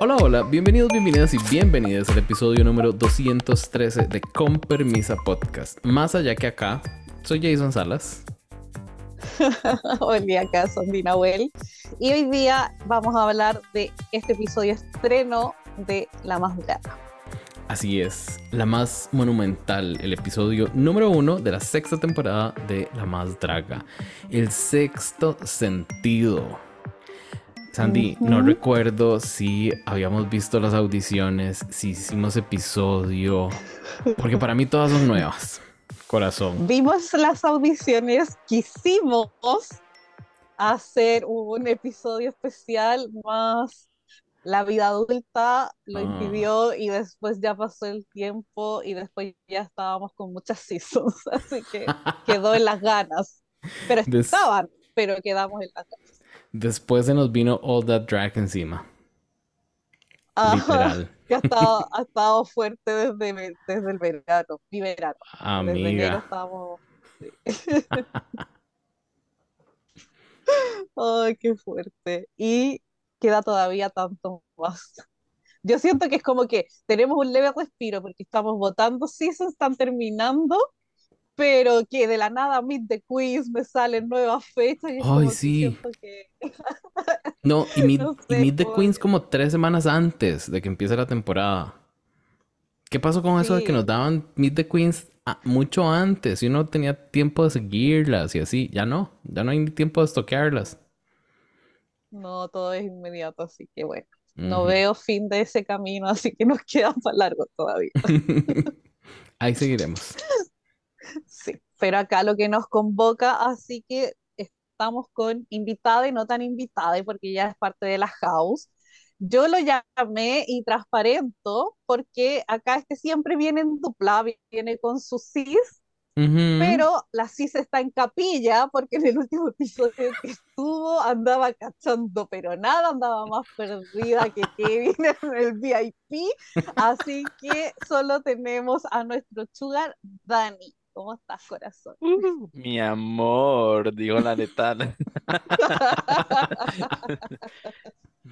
Hola, hola, bienvenidos, bienvenidas y bienvenidas al episodio número 213 de Con Permisa Podcast. Más allá que acá, soy Jason Salas. Hola, acá son Dinahuel. Y hoy día vamos a hablar de este episodio estreno de La Más Draga. Así es, la más monumental, el episodio número uno de la sexta temporada de La Más Draga, el sexto sentido. Sandy, no recuerdo si habíamos visto las audiciones, si hicimos episodio, porque para mí todas son nuevas. Corazón. Vimos las audiciones, quisimos hacer un episodio especial más la vida adulta lo ah. impidió y después ya pasó el tiempo y después ya estábamos con muchas seasons, así que quedó en las ganas. Pero estaban, pero quedamos en las ganas. Después se nos vino All That Drag encima. Literal. Que ha estado, ha estado fuerte desde, desde el verano, mi verano. Amiga. Desde enero estábamos... Ay, qué fuerte. Y queda todavía tanto más. Yo siento que es como que tenemos un leve respiro porque estamos votando seasons, están terminando, pero que de la nada Meet the Queens me salen nuevas fechas. Y Ay, sí. no, y Meet, the Queens como tres semanas antes de que empiece la temporada. ¿Qué pasó con eso de que nos daban Meet the Queens mucho antes y uno tenía tiempo de seguirlas y así? Ya no, ya no hay tiempo de estoquearlas. No, todo es inmediato, así que bueno, no veo fin de ese camino, así que nos queda para largo todavía. Ahí seguiremos. Sí, pero acá lo que nos convoca, así que estamos con invitada y no tan invitada, porque ya es parte de la house. Yo lo llamé y transparento porque acá este siempre viene en dupla, viene con su cis pero la CIS está en capilla porque en el último episodio que estuvo andaba cachando, pero nada, andaba más perdida que Kevin en el VIP. Así que solo tenemos a nuestro sugar Dani. ¿Cómo estás, corazón? Uh, mi amor, digo la letal.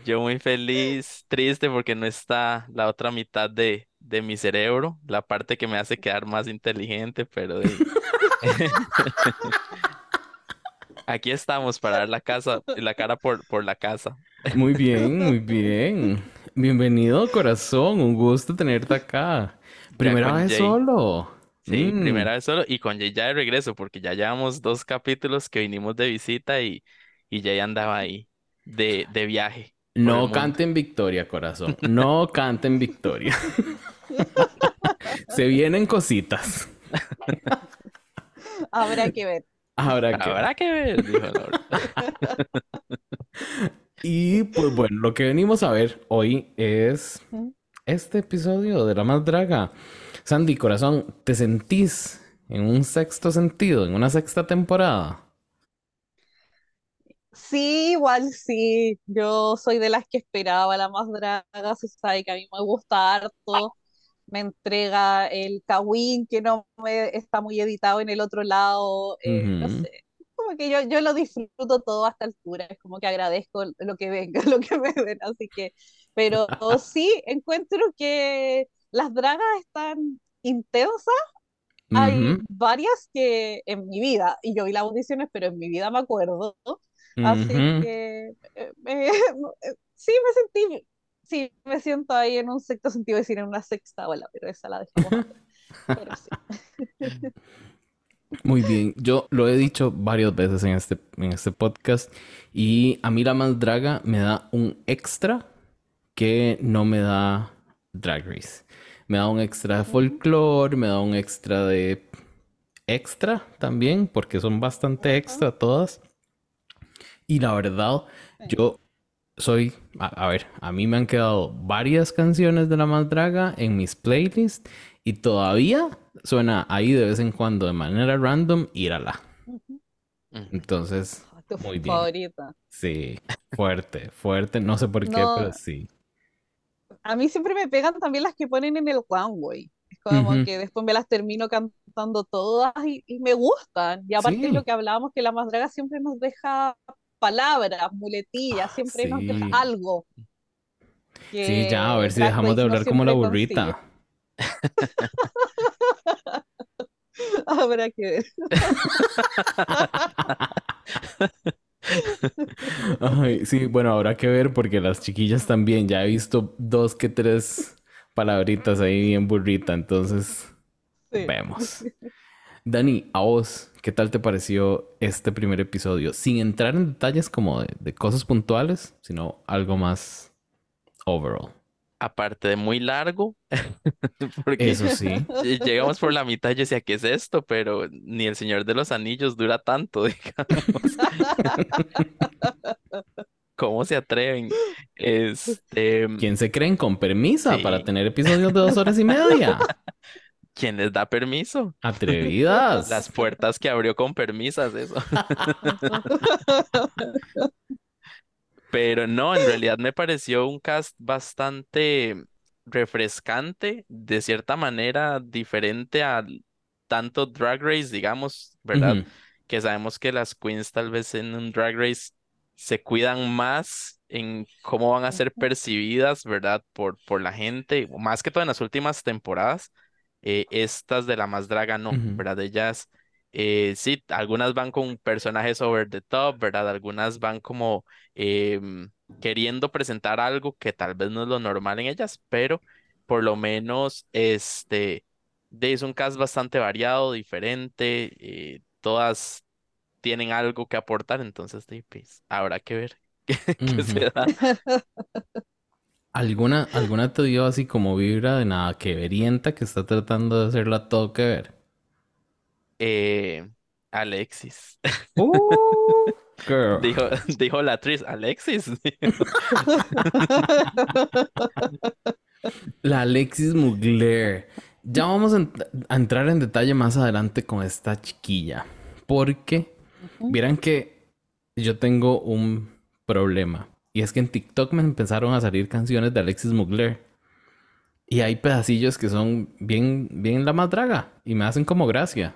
Yo muy feliz, triste porque no está la otra mitad de, de mi cerebro, la parte que me hace quedar más inteligente, pero aquí estamos para dar la casa, la cara por, por la casa. Muy bien, muy bien. Bienvenido, corazón. Un gusto tenerte acá. Primera vez solo. Sí, mm. primera vez solo y con Jay ya de regreso, porque ya llevamos dos capítulos que vinimos de visita y, y Jay andaba ahí de, de viaje. No canten victoria, corazón. No canten victoria. Se vienen cositas. Habrá que ver. Habrá que, Habrá que ver, dijo Y pues bueno, lo que venimos a ver hoy es este episodio de La Más Draga. Sandy, corazón, ¿te sentís en un sexto sentido, en una sexta temporada? Sí, igual sí. Yo soy de las que esperaba La Más Draga, se sabe que a mí me gusta harto me entrega el Kawin que no me está muy editado en el otro lado, eh, no sé, como que yo, yo lo disfruto todo a esta altura, es como que agradezco lo que venga, lo que me den, así que, pero sí encuentro que las dragas están intensas, hay varias que en mi vida, y yo vi las audiciones, pero en mi vida me acuerdo, así que eh, sí me sentí sí, me siento ahí en un sexto sentido, decir en una sexta ola, pero esa la dejamos. pero sí. Muy bien, yo lo he dicho varias veces en este, en este podcast y a mí la más draga me da un extra que no me da Drag Race. Me da un extra de folklore, me da un extra de extra también, porque son bastante extra todas. Y la verdad, yo soy, a, ver, a mí me han quedado varias canciones de La Más Draga en mis playlists y todavía suena ahí de vez en cuando de manera random Írala. Entonces, ah, muy bien. favorita. Sí, fuerte, fuerte, no sé por qué, pero sí. A mí siempre me pegan también las que ponen en el one way. Es como que después me las termino cantando todas y, me gustan. Y aparte de lo que hablábamos, que la más draga siempre nos deja palabras, muletillas, ah, siempre nos deja algo. Sí, ya, a ver si dejamos de Race no hablar como la burrita. Habrá que ver. Ay, sí, bueno, habrá que ver porque las chiquillas también, ya he visto dos que tres palabritas ahí bien burrita, entonces Sí. vemos. Dani, a vos, ¿qué tal te pareció este primer episodio? Sin entrar en detalles como de, de cosas puntuales, sino algo más overall. Aparte de muy largo, porque Eso sí. ll- llegamos por la mitad y yo decía, ¿qué es esto? Pero ni el Señor de los Anillos dura tanto, digamos. ¿Cómo se atreven? Este, ¿Quién se creen con permisa para tener episodios de dos horas y media? ¿quién les da permiso? Atrevidas. Las puertas que abrió con permisas, eso. Pero no, en realidad me pareció un cast bastante refrescante, de cierta manera diferente a tanto Drag Race, digamos, ¿verdad? Que sabemos que las queens tal vez en un Drag Race se cuidan más en cómo van a ser percibidas, ¿verdad? Por, por la gente, más que todo en las últimas temporadas. eh, estas de la más draga no. ¿verdad? Ellas, eh, sí, algunas van con personajes over the top, ¿verdad? Algunas van como em, queriendo presentar algo que tal vez no es lo normal en ellas, pero por lo menos este es un cast bastante variado, diferente, eh, todas tienen algo que aportar, entonces de, pues, habrá que ver qué, qué se da. ¿Alguna, alguna te dio así como vibra de nada que verienta que está tratando de hacerla todo que ver? Eh, Alexis, Uh, girl. dijo, dijo la actriz, Alexis, La Alexis Mugler. Ya vamos a, ent- a entrar en detalle más adelante con esta chiquilla. Porque vieran que yo tengo un problema. Y es que en TikTok me empezaron a salir canciones de Alexis Mugler. Y hay pedacillos que son bien, bien la más draga. Y me hacen como gracia.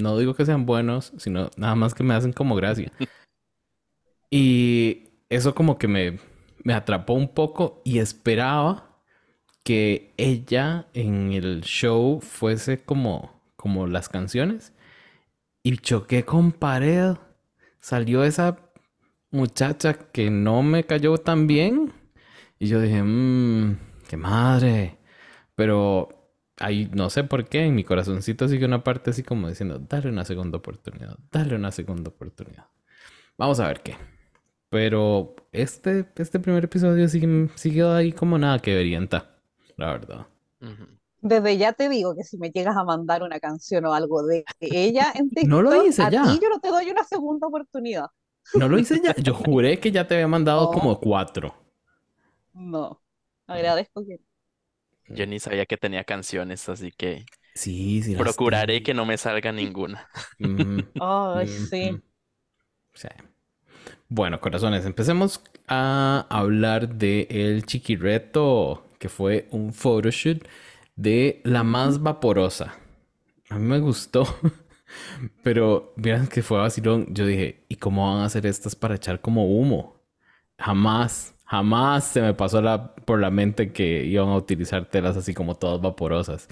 No digo que sean buenos, sino nada más que me hacen como gracia. Y eso como que me, me atrapó un poco y esperaba que ella en el show fuese como, como las canciones. Y choqué con pared. Salió esa muchacha que no me cayó tan bien. Y yo dije, mmm, qué madre. Pero ahí no sé por qué, en mi corazoncito sigue una parte así como diciendo, dale una segunda oportunidad, dale una segunda oportunidad. Vamos a ver qué. Pero este, este primer episodio sigue, sigue ahí como nada que verienta, la verdad. Desde ya te digo que si me llegas a mandar una canción o algo de ella en No lo TikTok, hice a ya. ti yo no te doy una segunda oportunidad. No lo hice ya. Yo juré que ya te había mandado No. como cuatro. No. Agradezco que Yo ni sabía que tenía canciones, así que Sí, sí. procuraré tengo. que no me salga ninguna. Ujú, Ay, sí. ujú. Sí. Bueno, corazones, empecemos a hablar de el chiquireto, que fue un photoshoot de la más vaporosa. A mí me gustó, pero miren que fue vacilón. Yo dije, ¿y cómo van a hacer estas para echar como humo? Jamás, jamás se me pasó la, por la mente que iban a utilizar telas así como todas vaporosas.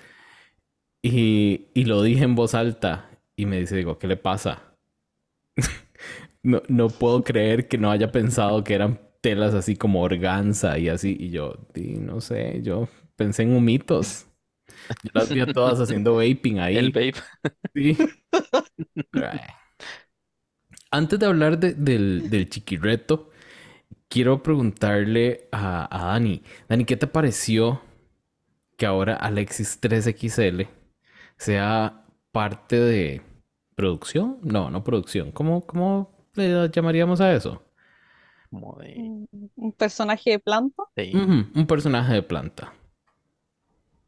Y, y lo dije en voz alta y me dice, digo, ¿qué le pasa? No, no puedo creer que no haya pensado que eran telas así como organza y así. Y yo, "Di, no sé, yo pensé en humitos. Yo las vi a todas haciendo vaping ahí. El vape. Sí. Antes de hablar de- del, del chiquireto, quiero preguntarle a, a Dani. Dani, ¿qué te pareció que ahora Alexis 3XL sea parte de producción? No, no producción. ¿Cómo, cómo le llamaríamos a eso? Como de- Un personaje de planta. un personaje de planta.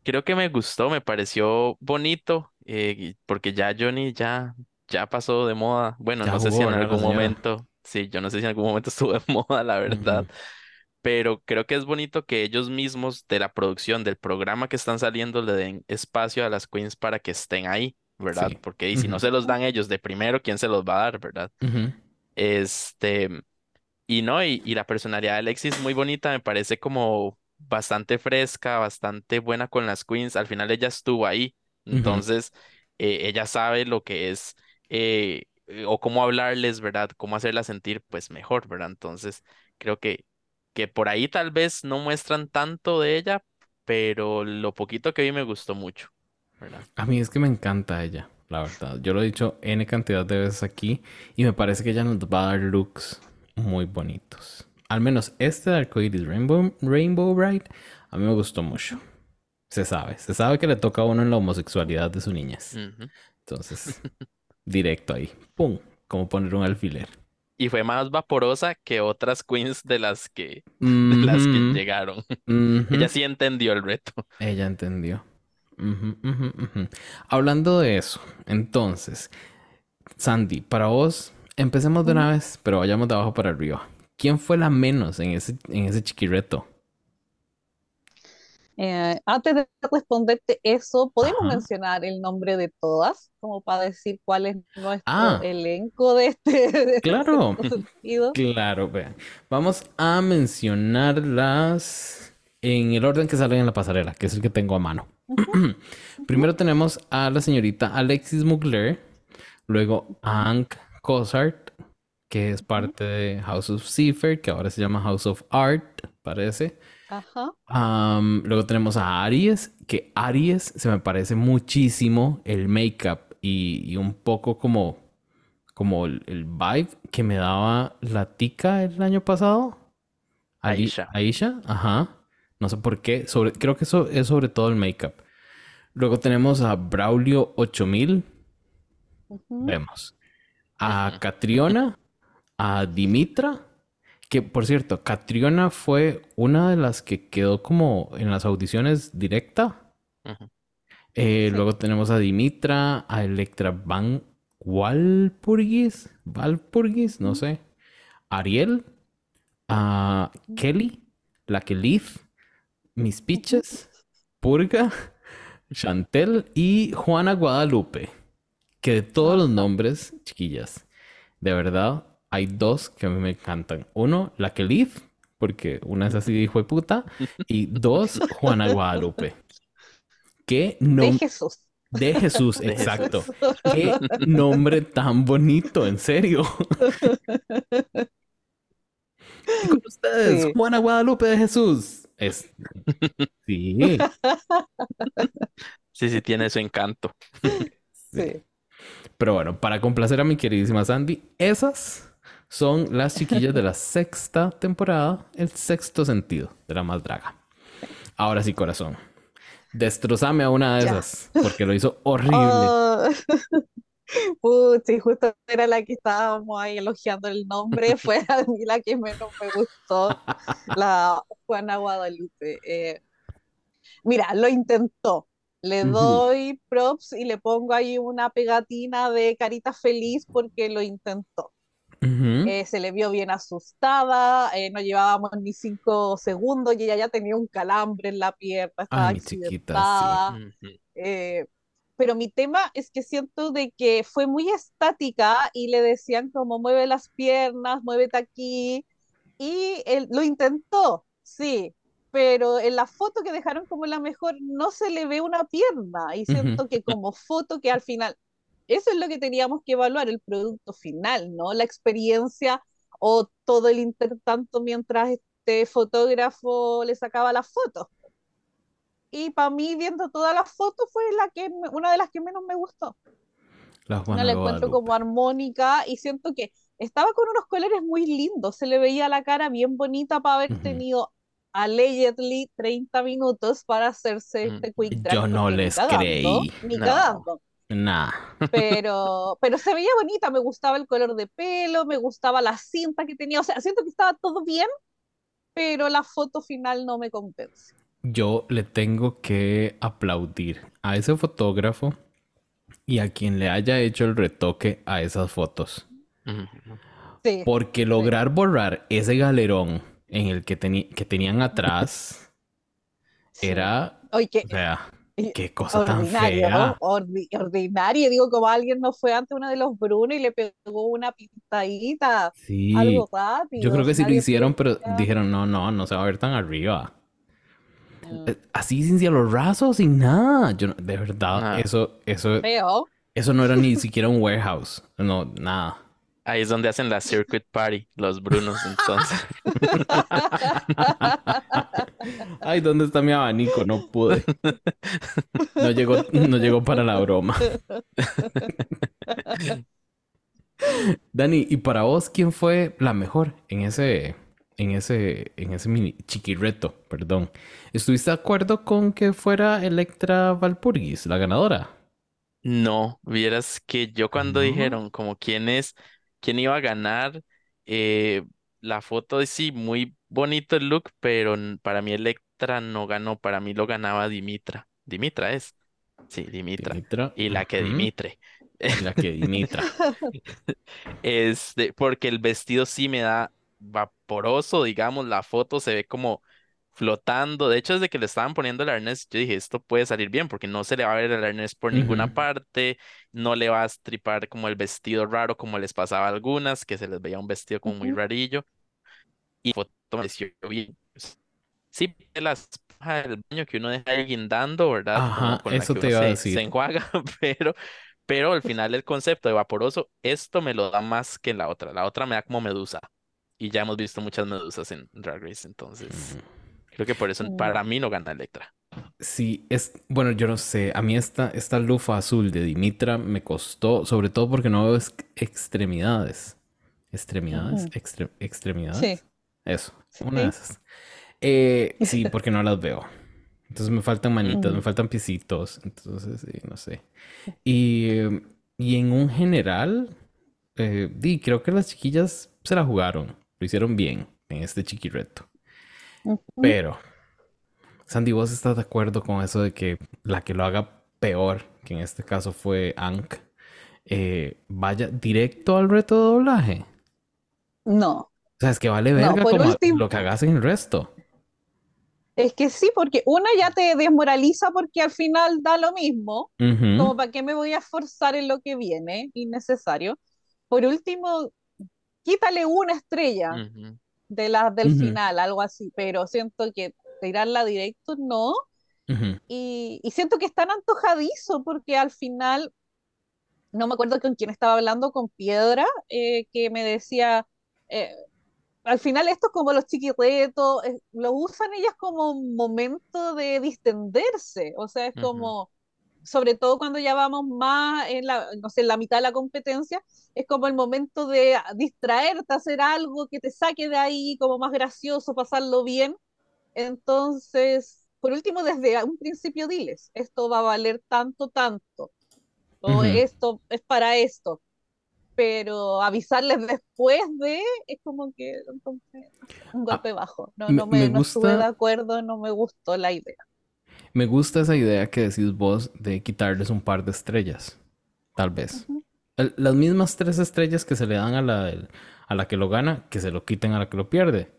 Creo que me gustó, me pareció bonito, eh, porque ya Johnny ya, ya pasó de moda. Bueno, Ya no sé si en ¿verdad, la algún señora? momento, sí, yo no sé si en algún momento estuvo de moda, la verdad, pero creo que es bonito que ellos mismos de la producción del programa que están saliendo le den espacio a las queens para que estén ahí, ¿verdad? Sí. Porque y si no se los dan ellos de primero, ¿quién se los va a dar, verdad? Ujú. Este, y no, y, y la personalidad de Alexis muy bonita, me parece como bastante fresca, bastante buena con las queens. Al final ella estuvo ahí, entonces eh, ella sabe lo que es eh, eh, o cómo hablarles, ¿verdad? Cómo hacerlas sentir pues mejor, ¿verdad? Entonces creo que, que por ahí tal vez no muestran tanto de ella, pero lo poquito que vi me gustó mucho, ¿verdad? A mí es que me encanta ella, la verdad. Yo lo he dicho N cantidad de veces aquí y me parece que ella nos va a dar looks muy bonitos. Al menos este de Arcoiris Rainbow, Rainbow Bright a mí me gustó mucho. Se sabe, se sabe que le toca a uno en la homosexualidad de su niñez. Entonces, directo ahí, ¡pum! Como poner un alfiler. Y fue más vaporosa que otras queens de las que, de las que llegaron. Ella sí entendió el reto. Ella entendió. Hablando de eso, entonces, Sandy, para vos, empecemos de una vez, pero vayamos de abajo para arriba. ¿Quién fue la menos en ese, en ese chiquireto? Eh, antes de responderte eso, ¿podemos Ajá. mencionar el nombre de todas? Como para decir cuál es nuestro Ah. elenco de este, de este Claro. sentido. Claro, vean. Vamos a mencionarlas en el orden que salen en la pasarela, que es el que tengo a mano. Primero tenemos a la señorita Alexis Mugler, luego a Hank Cosart, que es parte de House of Cipher, que ahora se llama House of Art, parece. Ajá. Luego tenemos a Aries, que Aries se me parece muchísimo el make-up y, y un poco como, como el, el vibe que me daba la tica el año pasado. Aisha. Aisha, ajá. No sé por qué. Sobre, creo que eso es sobre todo el make-up. Luego tenemos a Braulio 8000. ujú. Vemos. A. Catriona, a Dimitra, que por cierto, Catriona fue una de las que quedó como en las audiciones directa. Eh, Sí. Luego tenemos a Dimitra, a Electra Van Walpurgis, Valpurgis, no sé. Ariel, a Kelly, la que Leaf, Miss Peaches, Purga, Chantel y Juana Guadalupe. Que de todos los nombres, chiquillas, de verdad, hay dos que a mí me encantan. Uno, la que Leaf, porque una es así de hijo de puta. Y dos, Juana Guadalupe. ¿Qué De nombre? Jesús. De Jesús, De exacto. Qué nombre tan bonito, en serio. Y con ustedes, Sí. Juana Guadalupe de Jesús. Es... Sí, Sí, sí, tiene su encanto. Sí. Pero bueno, para complacer a mi queridísima Sandy, esas son las chiquillas de la sexta temporada, el sexto sentido de la más draga. Ahora sí, corazón. Destrozame a una de Ya. esas, porque lo hizo horrible. Ah, Puchi, justo era la que estábamos ahí elogiando el nombre, fue a mí la que menos me gustó, la Juana Guadalupe. Eh, mira, lo intentó. Le doy props y le pongo ahí una pegatina de carita feliz porque lo intentó. Eh, se le vio bien asustada, eh, no llevábamos ni cinco segundos y ella ya tenía un calambre en la pierna, estaba Ay, chiquita, sí. Eh, pero mi tema es que siento de que fue muy estática y le decían como mueve las piernas, muévete aquí y él lo intentó, sí, pero en la foto que dejaron como la mejor no se le ve una pierna. Y siento que como foto que al final, eso es lo que teníamos que evaluar, el producto final, ¿no? La experiencia o todo el intertanto mientras este fotógrafo le sacaba las fotos. Y para mí, viendo todas las fotos, fue la que me- una de las que menos me gustó. La No la encuentro como armónica y siento que estaba con unos colores muy lindos. Se le veía la cara bien bonita para haber Ujú. tenido allegedly 30 minutos para hacerse Mm. este quick drag. Yo no les creí. Ni No. Nah. Pero, pero se veía bonita, me gustaba el color de pelo, me gustaba la cinta que tenía. O sea, siento que estaba todo bien, pero la foto final no me convence. Yo le tengo que aplaudir a ese fotógrafo y a quien le haya hecho el retoque a esas fotos. Sí. Porque lograr borrar ese galerón en el que, que tenían atrás sí. era, Oye, o sea, qué cosa tan ordinario, fea. ¿no? Ordi- ordinario, digo, como alguien no fue ante uno de los Bruno y le pegó una pintadita, Sí, algo rápido. yo creo que sí lo hicieron, pero dijeron, no, no, no se va a ver tan arriba. Mm, Eh, Así sin cielos rasos, sin nada. Yo de verdad, Ah. eso, eso, Feo. eso no era ni siquiera un warehouse. No, nada. Ahí es donde hacen la circuit party, los Brunos, entonces. Ay, ¿dónde está mi abanico? No pude. No llegó, no llegó para la broma. Dani, ¿y para vos quién fue la mejor en ese, en ese, en ese mini chiquirreto? Perdón. ¿Estuviste de acuerdo con que fuera Electra Valpurgis la ganadora? No, vieras que yo cuando dijeron como quién es, quién iba a ganar, eh, la foto sí, muy bonito el look, pero para mí Electra no ganó, para mí lo ganaba Dimitra. Dimitra es. Sí, Dimitra. Dimitra. Y la que. Dimitre. Y la que Dimitra. Este, porque el vestido sí me da vaporoso, digamos, la foto se ve como flotando. De hecho, desde que le estaban poniendo el arnés, yo dije, esto puede salir bien, porque no se le va a ver el arnés por ninguna parte, no le va a estripar como el vestido raro, como les pasaba a algunas, que se les veía un vestido como muy Ujú. rarillo. Y foto me pareció bien. Sí, la esponja del baño que uno deja ahí guindando, ¿verdad? Ajá, con eso te iba a decir. se enjuaga, pero, pero al final el concepto de vaporoso, esto me lo da más que la otra. La otra me da como medusa. Y ya hemos visto muchas medusas en Drag Race, entonces. Creo que por eso Mm. para mí no gana Electra. Sí, es, bueno, yo no sé, a mí esta, esta lufa azul de Dimitra me costó, sobre todo porque no veo ex- extremidades. ¿Extremidades? Extre- ¿Extremidades? Sí. Eso, Sí. una de esas. Eh, sí, porque no las veo. Entonces me faltan manitas, me Ujú. faltan piecitos, entonces sí, no sé. Y, y en un general, eh, di, creo que las chiquillas se la jugaron, lo hicieron bien en este Pero, Sandy, ¿vos estás de acuerdo con eso de que la que lo haga peor, que en este caso fue Ank, eh, vaya directo al reto de doblaje? No. O sea, es que vale No, verga como último- lo que hagas en el resto. Es que sí, porque una ya te desmoraliza porque al final da lo mismo. Como para qué me voy a esforzar en lo que viene, innecesario. Por último, quítale una estrella Ujú. De las del final, algo así, pero siento que tirarla directo no. Y, y siento que es tan antojadizo porque al final, no me acuerdo con quién estaba hablando, con Piedra, eh, que me decía, eh, al final esto es como los chiquirretos, eh, lo usan ellas como un momento de distenderse, o sea, es como, sobre todo cuando ya vamos más en la, no sé, en la mitad de la competencia, es como el momento de distraerte, hacer algo que te saque de ahí, como más gracioso, pasarlo bien. Entonces, por último, desde un principio diles, esto va a valer tanto, tanto, o Ujú. esto es para esto, pero avisarles después de, es como que entonces, un golpe bajo. No, no me, me no estuve de gusta- acuerdo, no me gustó la idea. Me gusta esa idea que decís vos de quitarles un par de estrellas. Tal vez. Ujú. El- las mismas tres estrellas que se le dan a la, del- a la que lo gana, que se lo quiten a la que lo pierde.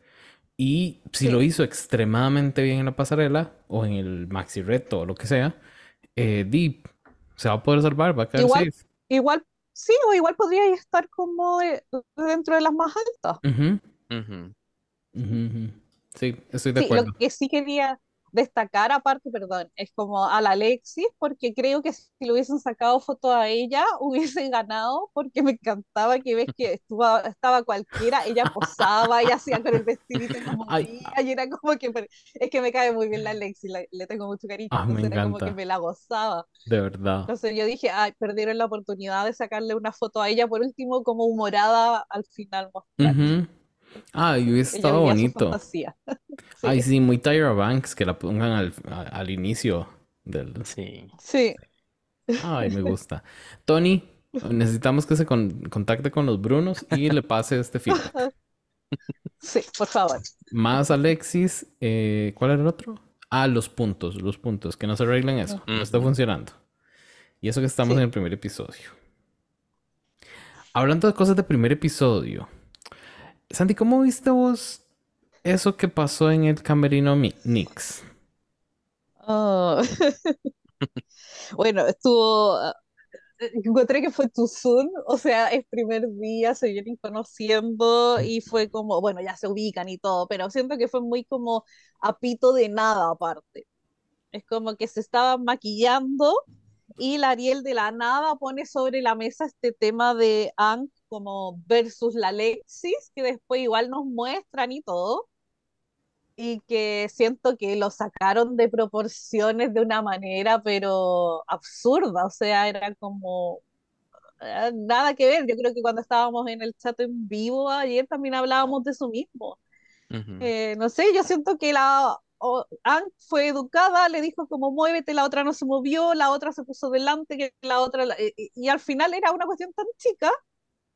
Y si Sí. lo hizo extremadamente bien en la pasarela o en el maxi reto o lo que sea, eh, Deep se va a poder salvar, va a quedar Igual- safe. Igual, sí, o igual podría estar como eh, dentro de las más altas. Ujú, Ujú. ujú, ujú. Sí, estoy de Sí, acuerdo. lo que sí quería destacar aparte, perdón, es como a la Alexis, porque creo que si le hubiesen sacado foto a ella, hubiese ganado, porque me encantaba que ves que estuvo, estaba cualquiera, ella posaba y hacía con el vestidito como y era como que, es que me cae muy bien la Alexis, la- le tengo mucho cariño, Ah, me entonces era como que me la gozaba. De verdad. Entonces yo dije, ay, perdieron la oportunidad de sacarle una foto a ella, por último, como humorada al final mostrar. Ujú. Ah, y hubiese estado bonito. Sí. Ay, sí, muy Tyra Banks, que la pongan al, a- al inicio del... Sí. Sí. Ay, me gusta. Tony, necesitamos que se con- contacte con los Brunos y le pase este feedback. Sí, por favor. Más Alexis, eh, ¿cuál era el otro? Ah, los puntos, los puntos, que no se arreglen eso, no está funcionando. Y eso que estamos Sí. en el primer episodio. Hablando de cosas de primer episodio, Santi, ¿cómo viste vos eso que pasó en el camerino Knicks? Oh. Bueno, estuvo. encontré que fue soon, o sea, es primer día, se vienen conociendo y fue como, bueno, ya se ubican y todo, pero siento que fue muy como a pito de nada aparte. Es como que se estaban maquillando y la Ariel de la nada pone sobre la mesa este tema de Ang como versus la Alexis, que después igual nos muestran y todo y que siento que lo sacaron de proporciones de una manera, pero absurda, o sea, era como eh, nada que ver. Yo creo que cuando estábamos en el chat en vivo ayer también hablábamos de eso mismo. Eh, no sé, yo siento que la Anne fue educada, le dijo como muévete, la otra no se movió, la otra se puso delante, que la otra, y, y al final era una cuestión tan chica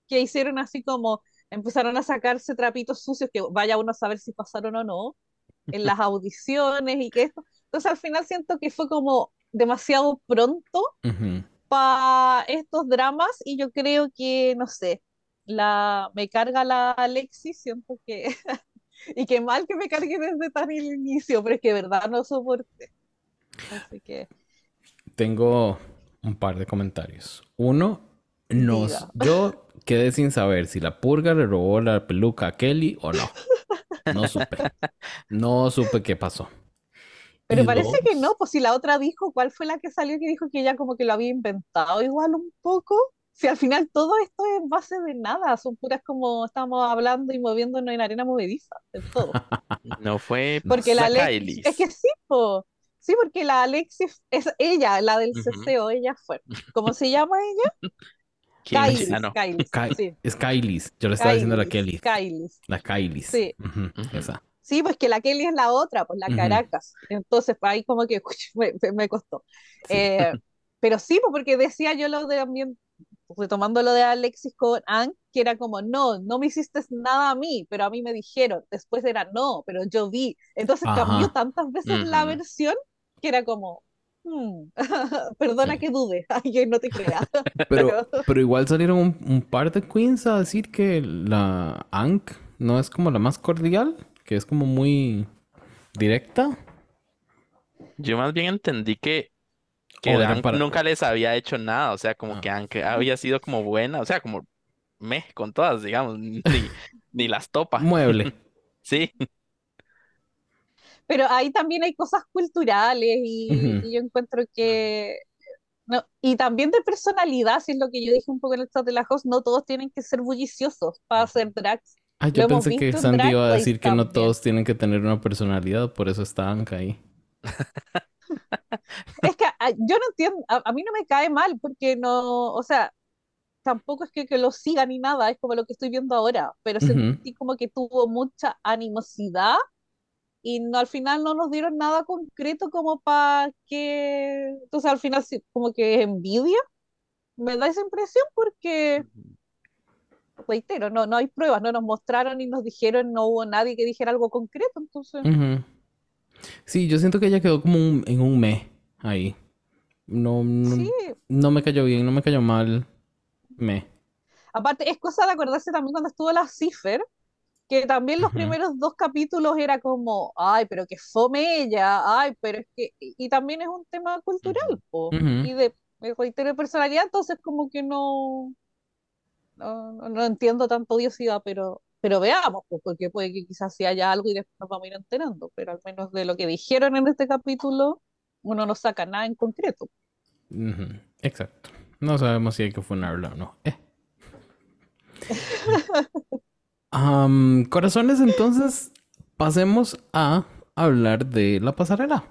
que hicieron así como empezaron a sacarse trapitos sucios que vaya uno a saber si pasaron o no en las audiciones y que esto. Entonces al final siento que fue como demasiado pronto para estos dramas y yo creo que, no sé, la, me carga la Alexis, siento que... y qué mal que me cargue desde tan el inicio, pero es que de verdad no soporte. Así que... Tengo un par de comentarios. Uno, nos, yo quedé sin saber si la purga le robó la peluca a Kelly o no. No supe. No supe qué pasó. Pero parece que no, pues si la otra dijo, ¿cuál fue la que salió que dijo que ella como que lo había inventado igual un poco? Si al final todo esto es base de nada, son puras como estamos hablando y moviéndonos en arena movediza, de todo. No fue porque la Alexis, es que sí, sí, porque la Alexis es ella, la del CCO, ella fue. ¿Cómo se llama ella? Kailis, ah, Es Kailis. Yo le estaba diciendo la Kelly. La Kailis. Sí. Esa. Sí, pues que la Kelly es la otra, pues la Caracas. Entonces, ahí como que me, costó. Eh, pero sí, pues porque decía yo lo de también, retomando lo de Alexis con Anne, que era como, no, no me hiciste nada a mí, pero a mí me dijeron. Después era, no, pero yo vi. Entonces cambió tantas veces la versión que era como, Hmm. Perdona que dude, que no te crea. pero, pero... igual salieron un, par de queens a decir que la Ank no es como la más cordial, que es como muy directa. Yo más bien entendí que, que nunca les había hecho nada, o sea, como ah. que Ank había sido como buena, o sea, como me con todas, digamos, ni, ni las topa. Mueble. sí. Pero ahí también hay cosas culturales y, yo encuentro que... No, y también de personalidad, si es lo que yo dije un poco en el chat de la host, no todos tienen que ser bulliciosos para hacer drags. Ah, yo pensé que Sandy iba a decir que no todos tienen que tener una personalidad, por eso está Anka ahí. es que ah, yo no entiendo, a, mí no me cae mal porque no, o sea, tampoco es que, que lo siga ni nada, es como lo que estoy viendo ahora, pero sentí como que tuvo mucha animosidad y no, al final no nos dieron nada concreto como para que, entonces al final sí, como que envidia, me da esa impresión porque, reitero, no, no hay pruebas, no nos mostraron ni nos dijeron, no hubo nadie que dijera algo concreto, entonces... Sí, yo siento que ella quedó como en un mes ahí. No, no, me cayó bien, no me cayó mal. Me. Aparte, es cosa de acordarse también cuando estuvo la Cifer, que también los primeros dos capítulos era como, ay, pero que fome ella, ay, pero es que, y también es un tema cultural, y de, de personalidad, entonces como que no, no, no, entiendo tanto odiosidad, pero, pero veamos, porque puede que quizás sí haya algo y después nos vamos a ir enterando, pero al menos de lo que dijeron en este capítulo, uno no saca nada en concreto. Exacto. No sabemos si hay que funarlo o no. Eh. corazones, entonces pasemos a hablar de la pasarela.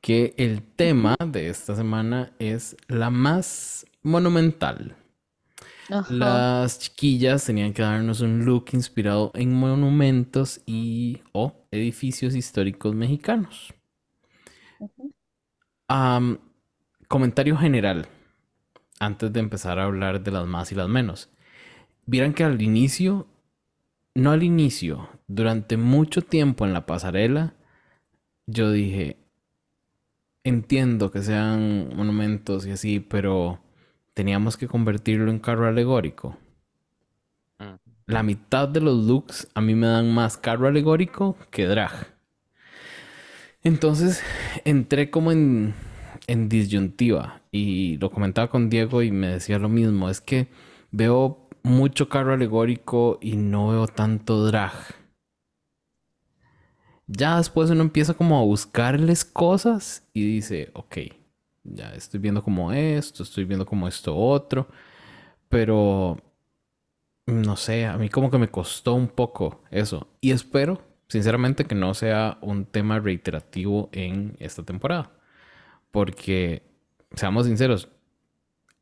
Que el tema de esta semana es la más monumental. Las chiquillas tenían que darnos un look inspirado en monumentos y o edificios históricos mexicanos. comentario general, antes de empezar a hablar de las más y las menos. Vieran que al inicio no al inicio, durante mucho tiempo en la pasarela, yo dije, entiendo que sean monumentos y así, pero teníamos que convertirlo en carro alegórico. La mitad de los looks a mí me dan más carro alegórico que drag. Entonces entré como en, en disyuntiva y lo comentaba con Diego y me decía lo mismo, es que veo mucho carro alegórico y no veo tanto drag. Ya después uno empieza como a buscarles cosas y dice, ok, ya estoy viendo como esto, estoy viendo como esto otro, pero no sé, a mí como que me costó un poco eso y espero sinceramente que no sea un tema reiterativo en esta temporada. Porque, seamos sinceros,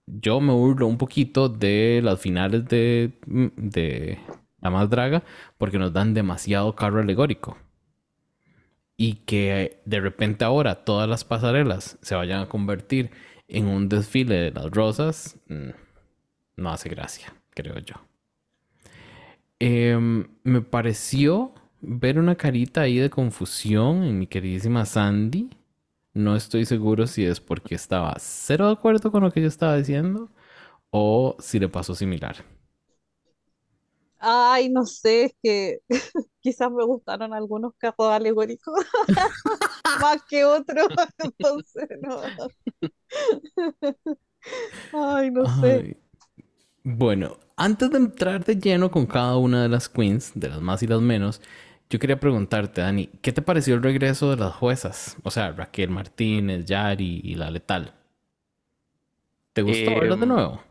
yo me burlo un poquito de las finales de, de La Más Draga porque nos dan demasiado carro alegórico. Y que de repente ahora todas las pasarelas se vayan a convertir en un desfile de las rosas, mm, no hace gracia, creo yo. Em, me pareció ver una carita ahí de confusión en mi queridísima Sandy. No estoy seguro si es porque estaba cero de acuerdo con lo que yo estaba diciendo o si le pasó similar. Ay, no sé, es que quizás me gustaron algunos carros alegóricos más que otros, entonces no. Ay, no sé. Bueno, antes de entrar de lleno con cada una de las queens, de las más y las menos, yo quería preguntarte, Dani, ¿qué te pareció el regreso de las juezas? O sea, Raquel Martínez, Yari y la letal. ¿Te gustó verlo de em, nuevo?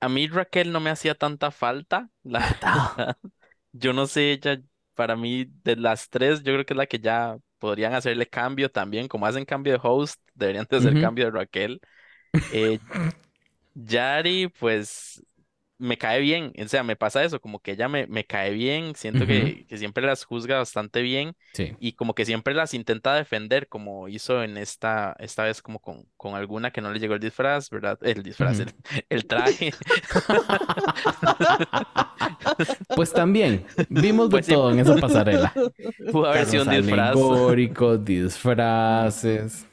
A mí Raquel no me hacía tanta falta, la verdad. Yo no sé, ella, para mí, de las tres, yo creo que es la que ya podrían hacerle cambio también. Como hacen cambio de host, deberían de hacer cambio de Raquel. Eh, Yari, pues me cae bien, o sea, me pasa eso, como que ella me, me cae bien, siento que, que, siempre las juzga bastante bien y como que siempre las intenta defender, como hizo en esta, esta vez como con, con alguna que no le llegó el disfraz, ¿verdad? El disfraz, el, traje. pues también, vimos de pues todo en esa pasarela. Pudo haber sido un disfraz. disfraces.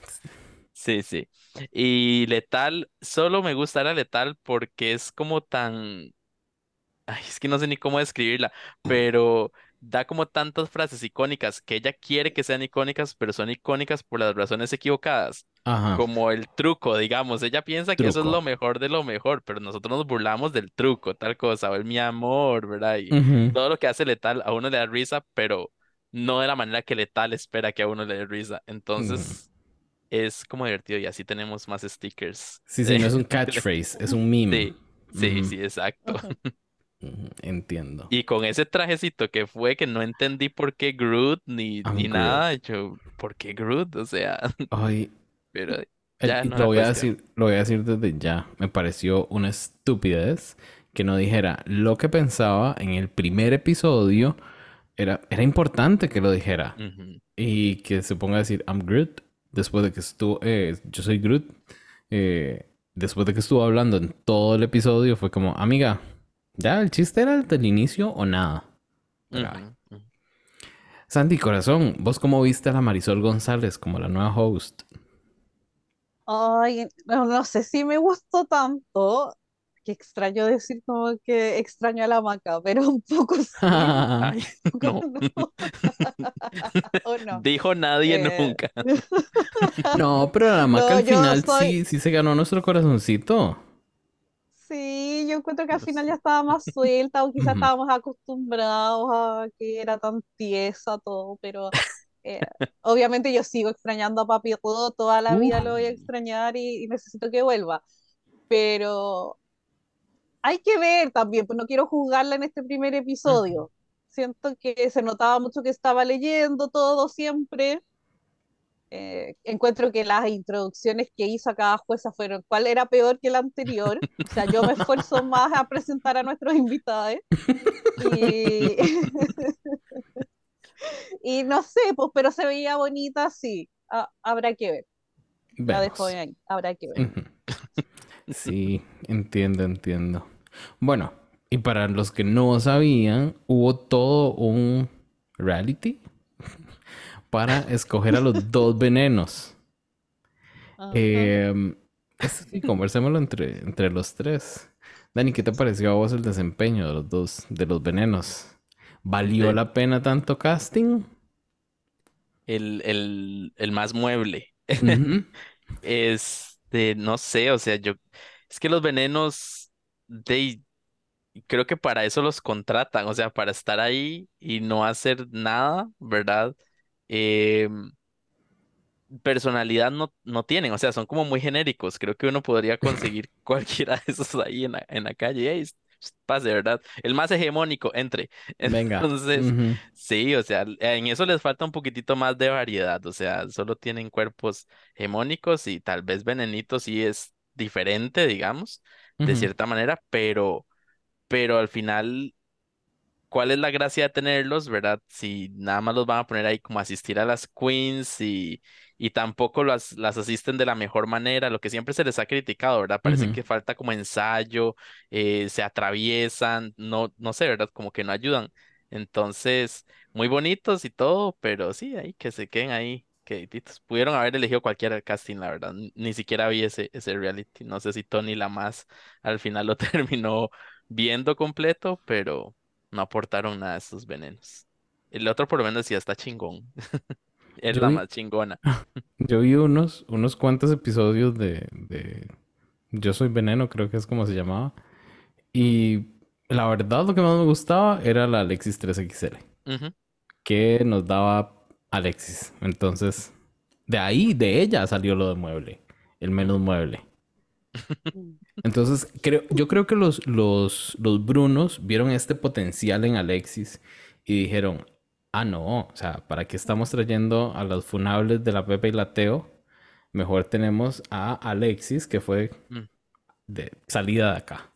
Sí, sí. Y Letal, solo me gusta la Letal porque es como tan... Ay, es que no sé ni cómo describirla, pero da como tantas frases icónicas que ella quiere que sean icónicas, pero son icónicas por las razones equivocadas. Como el truco, digamos. Ella piensa que eso es lo mejor de lo mejor, pero nosotros nos burlamos del truco, tal cosa, o el mi amor, ¿verdad? Y todo lo que hace Letal a uno le da risa, pero no de la manera que Letal espera que a uno le dé risa. Entonces es como divertido y así tenemos más stickers. Sí, sí, no es un catchphrase, es un meme. Sí, sí, sí, exacto. Entiendo. Y con ese trajecito que fue que no entendí por qué Groot ni, ni nada, yo, ¿por qué Groot? O sea, Ay, pero eh, ya no lo voy a decir, lo voy a decir desde ya. Me pareció una estupidez que no dijera lo que pensaba en el primer episodio. Era, era importante que lo dijera. Y que se ponga a decir, I'm Groot después de que estuvo, eh, yo soy Groot, eh, después de que estuvo hablando en todo el episodio, fue como, amiga, ya el chiste era del inicio o nada. Sandy, corazón, ¿vos cómo viste a la Marisol González como la nueva host? Ay, no, no sé si me gustó tanto qué extraño decir como que extraño a la maca, pero un poco sí. no. no? Dijo nadie eh, nunca. no, pero la maca al final sí, sí se ganó nuestro corazoncito. Sí, yo encuentro que al final ya estaba más suelta o quizás estábamos acostumbrados a que era tan tiesa todo, pero eh, obviamente yo sigo extrañando a Papi todo, toda la vida lo voy a extrañar y necesito que vuelva. Pero hay que ver también, pues no quiero juzgarla en este primer episodio. Siento que se notaba mucho que estaba leyendo todo siempre. Eh, encuentro que las introducciones que hizo a cada jueza fueron cuál era peor que la anterior. O sea, yo me esfuerzo más a presentar a nuestros invitados. Y, y no sé, pues, pero se veía bonita, sí. habrá que ver. La dejo ahí, habrá que ver. Sí, entiendo, entiendo. Bueno, y para los que no sabían, hubo todo un reality para escoger a los dos venenos. Eh, sí, conversémoslo entre, entre los tres. Dani, ¿qué te pareció a vos el desempeño de los dos, de los venenos? ¿Valió la pena tanto casting? El, el, el más mueble, Ujú, Este, no sé, o sea, yo, es que los venenos, de, creo que para eso los contratan, o sea, para estar ahí y no hacer nada, ¿verdad? Em, personalidad no, no tienen, o sea, son como muy genéricos. Creo que uno podría conseguir cualquiera de esos ahí en la, en la calle. Ey, s- s- pase, ¿verdad? El más hegemónico, entre. Venga. Entonces, Ujú, sí, o sea, en eso les falta un poquitito más de variedad, o sea, solo tienen cuerpos hegemónicos y tal vez Venenito sí es diferente, digamos, de cierta manera, pero, pero al final ¿Cuál es la gracia de tenerlos, verdad? Si nada más los van a poner ahí como asistir a las queens y, y tampoco las, las asisten de la mejor manera, lo que siempre se les ha criticado, ¿verdad? Parece que falta como ensayo, eh, se atraviesan, no, no sé, ¿verdad? Como que no ayudan. Entonces, muy bonitos y todo, pero sí, ahí que se queden ahí, queditos. Pudieron haber elegido cualquiera casting, la verdad. Ni siquiera vi ese, ese reality. No sé si Tony Lamas al final lo terminó viendo completo, pero no aportaron nada de estos venenos. El otro por lo menos decía, está chingón. Es Yo la vi, más chingona. yo vi unos, unos cuantos episodios de, de Yo Soy Veneno, creo que es como se llamaba. Y la verdad lo que más me gustaba era la Alexis 3XL, Ujú, que nos daba Alexis. Entonces, de ahí, de ella salió lo de mueble, el menos mueble. Entonces, creo, yo creo que los, los, los Brunos vieron este potencial en Alexis y dijeron, ah, no, o sea, ¿para qué estamos trayendo a los funables de la Pepe y la Teo? Mejor tenemos a Alexis, que fue Mm. de salida de acá.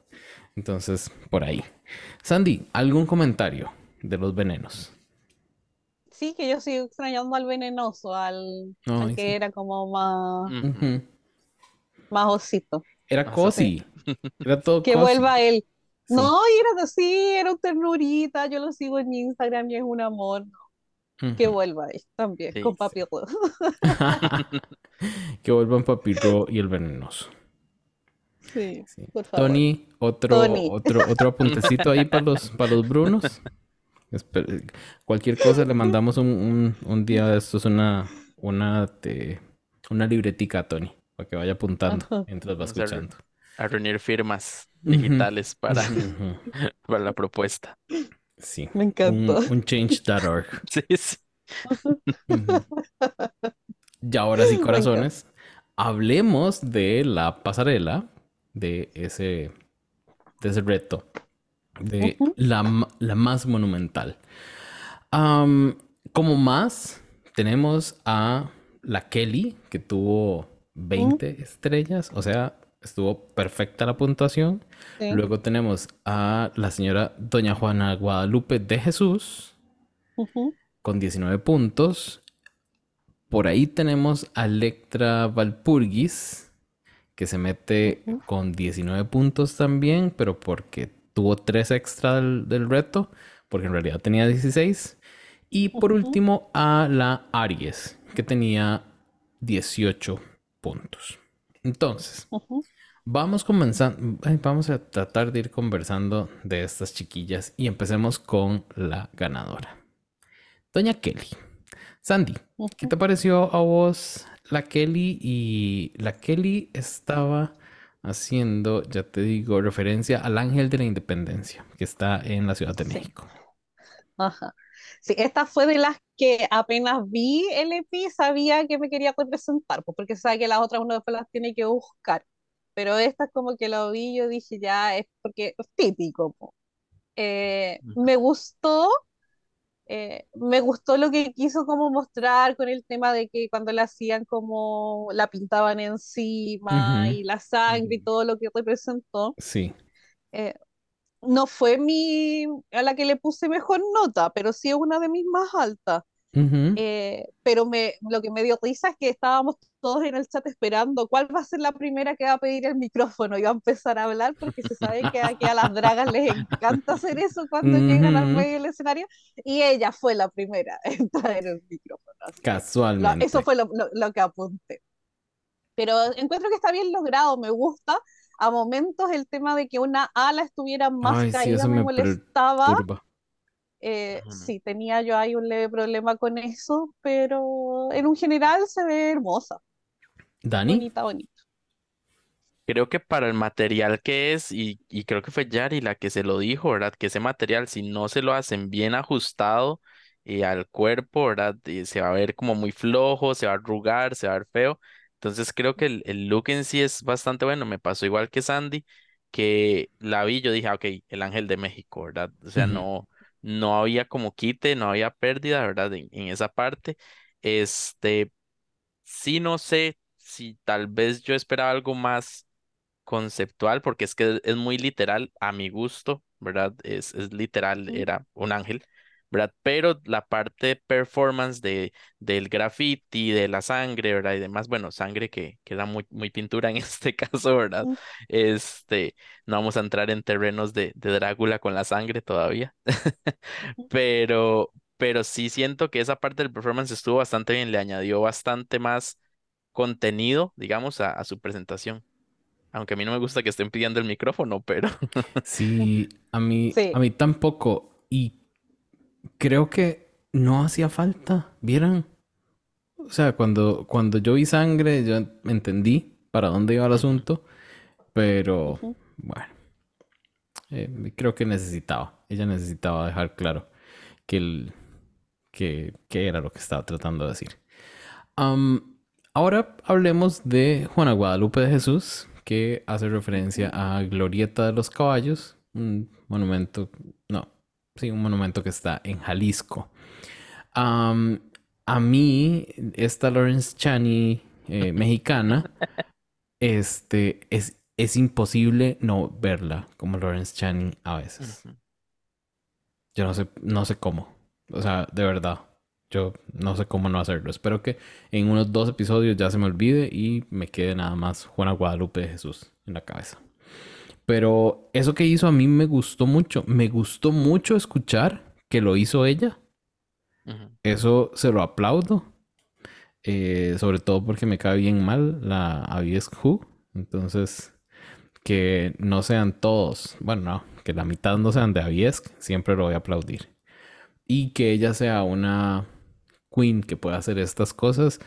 Entonces, por ahí. Sandy, ¿algún comentario de los venenos? Sí, que yo sigo extrañando al venenoso, al, que sí. era como más, más osito. Era cozy. Era todo Que cozy. vuelva él. Sí. No, y era así, era un ternurita, yo lo sigo en Instagram y es un amor. Que vuelva él también, Sí, con sí. papi Ro. que vuelvan Papirro y el venenoso. Sí, Sí. por favor. Tony, otro, Tony. otro, otro apuntecito ahí para los, para los Brunos. Espe- Cualquier cosa le mandamos un, un, un día de estos una, una, te- una libretica a Tony para que vaya apuntando mientras va Vamos a re- escuchando. a reunir firmas digitales para, para la propuesta. Sí. Me Un, encantó. un change.org. Sí, sí. Y ahora sí, corazones, hablemos de la pasarela, de ese, de ese reto, de la, la más monumental. Como más, tenemos a la Kelly, que tuvo 20 estrellas, o sea, estuvo perfecta la puntuación. Sí. Luego tenemos a la señora Doña Juana Guadalupe de Jesús, con 19 puntos. Por ahí tenemos a Electra Valpurgis, que se mete con 19 puntos también, pero porque tuvo 3 extra del, del reto, porque en realidad tenía 16. Y por último a la Aries, que tenía 18 puntos. Entonces. Vamos comenzando, vamos a tratar de ir conversando de estas chiquillas y empecemos con la ganadora. Doña Kelly. Sandy, ¿qué te pareció a vos la Kelly? Y la Kelly estaba haciendo, ya te digo, referencia al Ángel de la Independencia, que está en la Ciudad de Sí. México. Ajá. Sí, esta fue de las que apenas vi el EP, sabía que me quería representar, pues, porque sabe que las otras uno después las tiene que buscar. Pero esta como que lo vi, yo dije ya es porque es típico. Eh, me gustó, eh, me gustó lo que quiso como mostrar con el tema de que cuando la hacían como la pintaban encima Ujú, y la sangre y todo lo que representó. Sí. Eh, no fue mi a la que le puse mejor nota, pero sí es una de mis más altas. Ujú. Eh, pero me, lo que me dio risa es que estábamos todos en el chat esperando cuál va a ser la primera que va a pedir el micrófono y va a empezar a hablar porque se sabe que aquí a las dragas les encanta hacer eso cuando llegan al medio del escenario y ella fue la primera en traer el micrófono. Casualmente. eso fue lo, lo- lo que apunté. Pero encuentro que está bien logrado, me gusta. A momentos el tema de que una ala estuviera más Ay, caída me me molestaba. perturba. Eh, sí, tenía yo ahí un leve problema con eso, pero en un general se ve hermosa. Dani. Bonita, bonita. Creo que para el material que es, y, y creo que fue Yari la que se lo dijo, ¿verdad? Que ese material, si no se lo hacen bien ajustado y al cuerpo, ¿verdad? Y se va a ver como muy flojo, se va a arrugar, se va a ver feo. Entonces creo que el, el look en sí es bastante bueno. Me pasó igual que Sandy, que la vi, yo dije, ah, ok, el ángel de México, ¿verdad? O sea, no, no había como quite, no había pérdida, ¿verdad? En, en esa parte. Este, sí no sé si tal vez yo esperaba algo más conceptual, porque es que es muy literal a mi gusto, ¿verdad? Es, es literal, era un ángel, ¿verdad? Pero la parte performance de, del graffiti, de la sangre, ¿verdad? Y demás, bueno, sangre que, que era muy, muy pintura en este caso, ¿verdad? Este, no vamos a entrar en terrenos de, de Drácula con la sangre todavía, pero, pero sí siento que esa parte del performance estuvo bastante bien, le añadió bastante más contenido, digamos, a, a su presentación. Aunque a mí no me gusta que estén pidiendo el micrófono, pero Sí, a mí, a mí tampoco. Y creo que no hacía falta. ¿Vieran? O sea, cuando, cuando yo vi sangre, yo entendí para dónde iba el asunto. Pero bueno, eh, creo que necesitaba. Ella necesitaba dejar claro que, el, que, que era lo que estaba tratando de decir. Ahora hablemos de Juana Guadalupe de Jesús, que hace referencia a Glorieta de los Caballos, un monumento, sí, un monumento que está en Jalisco. A mí, esta Lawrence Chani eh, mexicana, este, es, es imposible no verla como Lawrence Chaney a veces. Yo no sé, no sé cómo. O sea, de verdad. Yo no sé cómo no hacerlo. Espero que en unos dos episodios ya se me olvide y me quede nada más Juana Guadalupe de Jesús en la cabeza. Pero eso que hizo a mí me gustó mucho. Me gustó mucho escuchar que lo hizo ella. Eso se lo aplaudo. Eh, sobre todo porque me cae bien mal la Abies Who. Entonces, que no sean todos, bueno, no, que la mitad no sean de Aviesk, siempre lo voy a aplaudir. Y que ella sea una queen que pueda hacer estas cosas,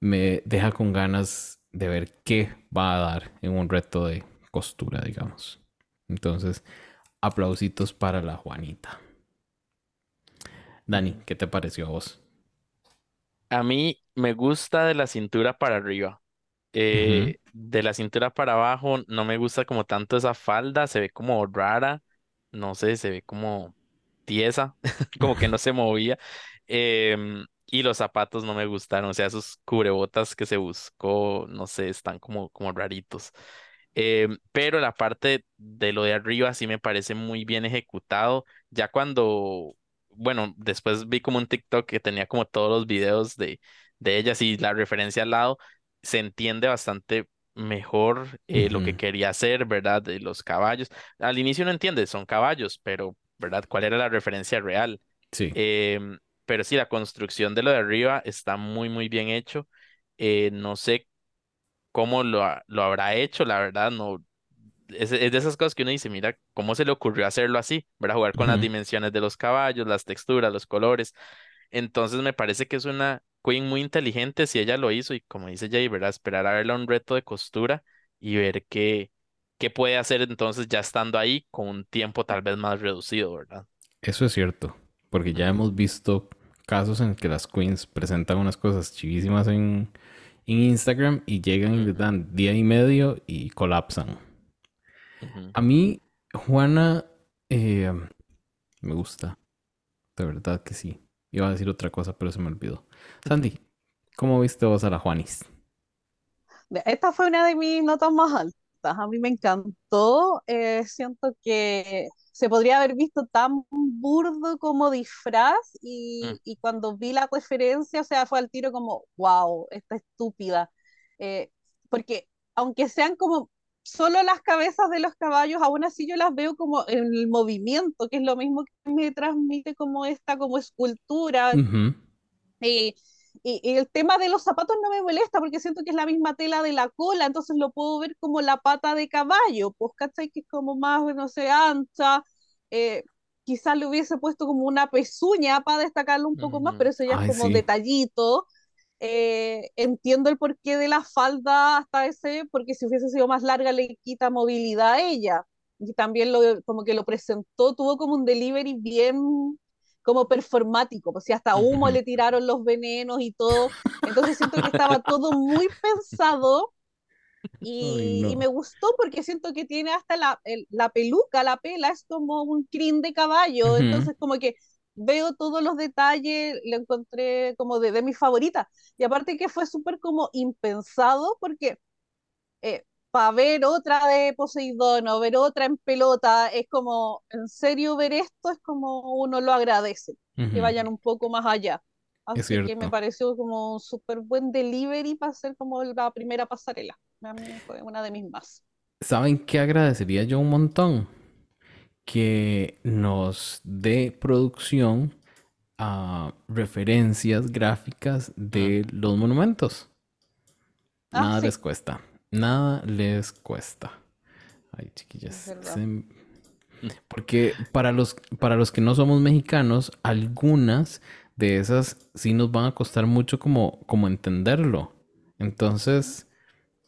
me deja con ganas de ver qué va a dar en un reto de costura, digamos. Entonces, aplausitos para la Juanita. Dani. ¿qué te pareció a vos? A mí me gusta de la cintura para arriba. Eh, de la cintura para abajo no me gusta como tanto esa falda, se ve como rara, no sé, se ve como tiesa, como que no se movía. Em, y los zapatos no me gustaron, o sea, esos cubrebotas que se buscó, no sé, están como, como raritos. Em, pero la parte de lo de arriba sí me parece muy bien ejecutado. Ya cuando, bueno, después vi como un TikTok que tenía como todos los videos de, de ellas y la referencia al lado, se entiende bastante mejor eh, lo que quería hacer, ¿verdad? De los caballos. Al inicio no entiendes, son caballos, pero, ¿verdad? ¿Cuál era la referencia real? Sí, Em, pero sí, la construcción de lo de arriba está muy, muy bien hecho. Eh, no sé cómo lo, ha- lo habrá hecho, la verdad, no. Es, es de esas cosas que uno dice, mira, ¿cómo se le ocurrió hacerlo así? ¿Verdad? Jugar con las ujú. dimensiones de los caballos, las texturas, los colores. Entonces me parece que es una queen muy inteligente si ella lo hizo y como dice Jay, ¿verdad? Esperar a verla un reto de costura y ver qué, qué puede hacer entonces ya estando ahí con un tiempo tal vez más reducido, ¿verdad? Eso es cierto, porque ya hemos visto casos en que las queens presentan unas cosas chivísimas en, en Instagram y llegan y les dan día y medio y colapsan. A mí, Juana, eh, me gusta, de verdad que sí. Iba a decir otra cosa, pero se me olvidó. Sandy, ¿cómo viste vos a la Juanis? Esta fue una de mis notas más altas. A mí me encantó. eh, siento que se podría haber visto tan burdo como disfraz Mm, y, y cuando vi la referencia, o sea, fue al tiro como, wow, esta estúpida. Eh, porque aunque sean como solo las cabezas de los caballos, aún así yo las veo como en el movimiento, que es lo mismo que me transmite como esta como escultura. Y, y, y el tema de los zapatos no me molesta porque siento que es la misma tela de la cola, entonces lo puedo ver como la pata de caballo, pues, ¿cachai? Que es como más, no sé, ancha. Eh, quizás le hubiese puesto como una pezuña para destacarlo un poco más, ujú. pero eso ya es Ay, como sí. detallito. eh, entiendo el porqué de la falda hasta ese, porque si hubiese sido más larga le quita movilidad a ella. Y también lo, como que lo presentó, tuvo como un delivery bien como performático, pues si hasta humo le tiraron los venenos y todo. Entonces siento que estaba todo muy pensado y, me gustó porque siento que tiene hasta la, la, peluca, la pela es como un crin de caballo, entonces como que veo todos los detalles, lo encontré como de, de mis favoritas. Y aparte que fue súper como impensado porque eh, para ver otra de Poseidón o ver otra en pelota, es como, en serio ver esto es como uno lo agradece, que vayan un poco más allá. Así que me pareció como un súper buen delivery para ser como la primera pasarela. A mí fue una de mis más. ¿Saben qué agradecería yo un montón? Que nos dé producción a referencias gráficas de los monumentos. Ah, Nada les cuesta. Nada les cuesta. Ay, chiquillas. Porque para los, para los que no somos mexicanos, algunas de esas sí nos van a costar mucho como, como entenderlo. Entonces,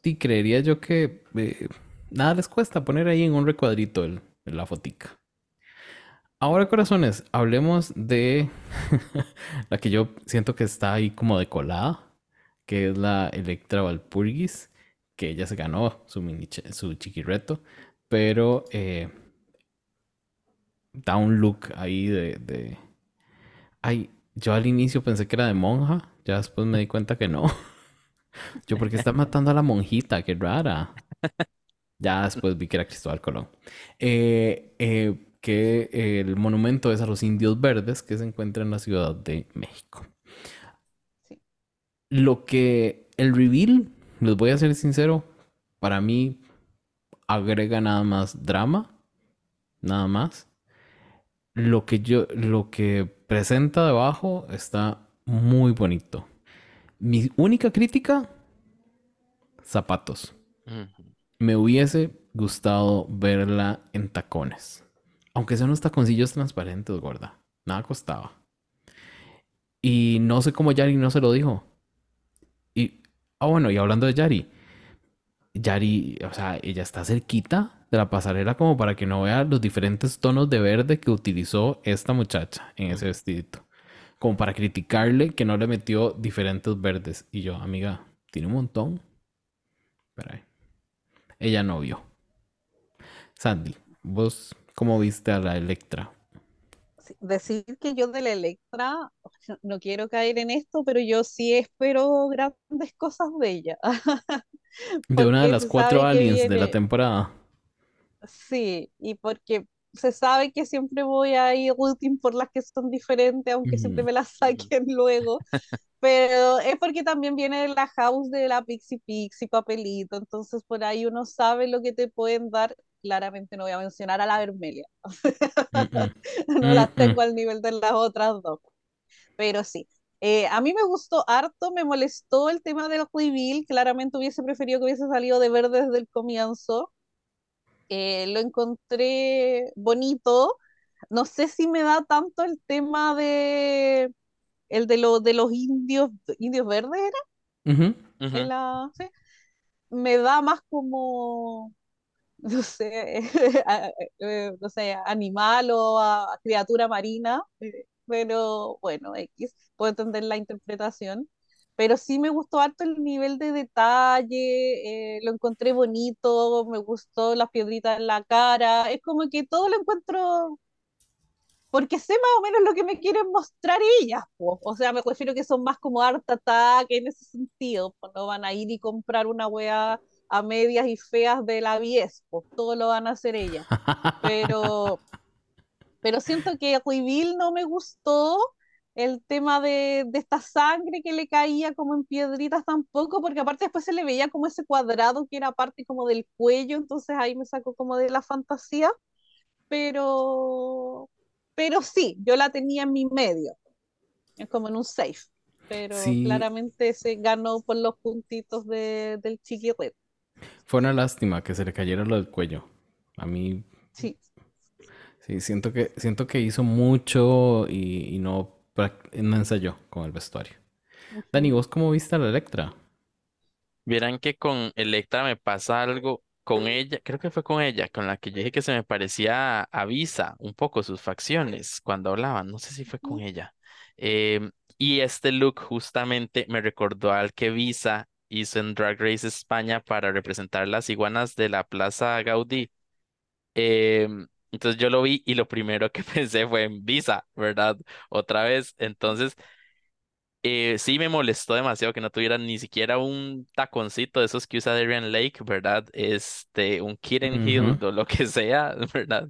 sí, creería yo que eh, nada les cuesta poner ahí en un recuadrito el, la fotica. Ahora, corazones, hablemos de la que yo siento que está ahí como decolada, que es la Electra Valpurgis, que ella se ganó su, mini su chiquireto, pero eh, da un look ahí de, de... Ay, yo al inicio pensé que era de monja, ya después me di cuenta que no. Yo, porque está matando a la monjita? Qué rara. Ya después vi que era Cristóbal Colón. Eh, eh, que el monumento es a los indios verdes que se encuentra en la Ciudad de México. Lo que el reveal, les voy a ser sincero, para mí agrega nada más drama, nada más. Lo que yo, lo que presenta debajo está muy bonito. Mi única crítica, zapatos. Me hubiese gustado verla en tacones. Aunque sean unos taconcillos transparentes, gorda. Nada costaba. Y no sé cómo Yari no se lo dijo. Ah, bueno, y hablando de Yari. Yari, o sea, ella está cerquita de la pasarela como para que no vea los diferentes tonos de verde que utilizó esta muchacha en ese vestidito. Como para criticarle que no le metió diferentes verdes. Y yo, amiga, tiene un montón. Espera Ella no vio. Sandy, ¿vos cómo viste a la Electra? Decir que yo de la Electra, no quiero caer en esto, pero yo sí espero grandes cosas de ella. de una de las cuatro aliens de la temporada. Sí, y porque se sabe que siempre voy a ir rooting por las que son diferentes, aunque siempre me las saquen luego. Pero es porque también viene la house de la Pixie Pixie papelito, entonces por ahí uno sabe lo que te pueden dar. Claramente no voy a mencionar a la Vermelia. no las tengo al nivel de las otras dos. Pero sí, eh, a mí me gustó harto, me molestó el tema del reveal. Claramente hubiese preferido que hubiese salido de verde desde el comienzo. Eh, lo encontré bonito. No sé si me da tanto el tema de el de, lo, de los indios, indios verdes era. Me da más como, no sé, eh, no sé, animal o a, criatura marina, eh, pero bueno, X, puedo entender la interpretación. Pero sí me gustó harto el nivel de detalle, eh, lo encontré bonito, me gustó las piedritas en la cara, es como que todo lo encuentro, porque sé más o menos lo que me quieren mostrar ellas, o sea, me refiero que son más como art attack en ese sentido, no van a ir y comprar una wea a medias y feas de la 10, pues todo lo van a hacer ellas, pero, pero siento que Reveal no me gustó, el tema de, esta sangre que le caía como en piedritas tampoco, porque aparte después se le veía como ese cuadrado que era parte como del cuello, entonces ahí me sacó como de la fantasía, pero, pero sí, yo la tenía en mi medio, es como en un safe, pero claramente se ganó por los puntitos de, del chiquirret. Fue una lástima que se le cayera lo del cuello. A mí. Sí. Sí, siento que, siento que hizo mucho y no no ensayó con el vestuario. Dani, ¿vos cómo viste a la Electra? Vieran que con Electra me pasa algo con ella, creo que fue con ella, con la que yo dije que se me parecía a, a Visa, un poco sus facciones cuando hablaban, no sé si fue con ella. Em, y este look justamente me recordó al que Visa hizo en Drag Race España para representar las iguanas de la Plaza Gaudí. Em, entonces yo lo vi y lo primero que pensé fue en Visa, ¿verdad? Otra vez. Entonces eh, sí me molestó demasiado que no tuviera ni siquiera un taconcito de esos que usa Darian Lake, ¿verdad? Este, un Kitten Hill Ujú. o lo que sea, ¿verdad?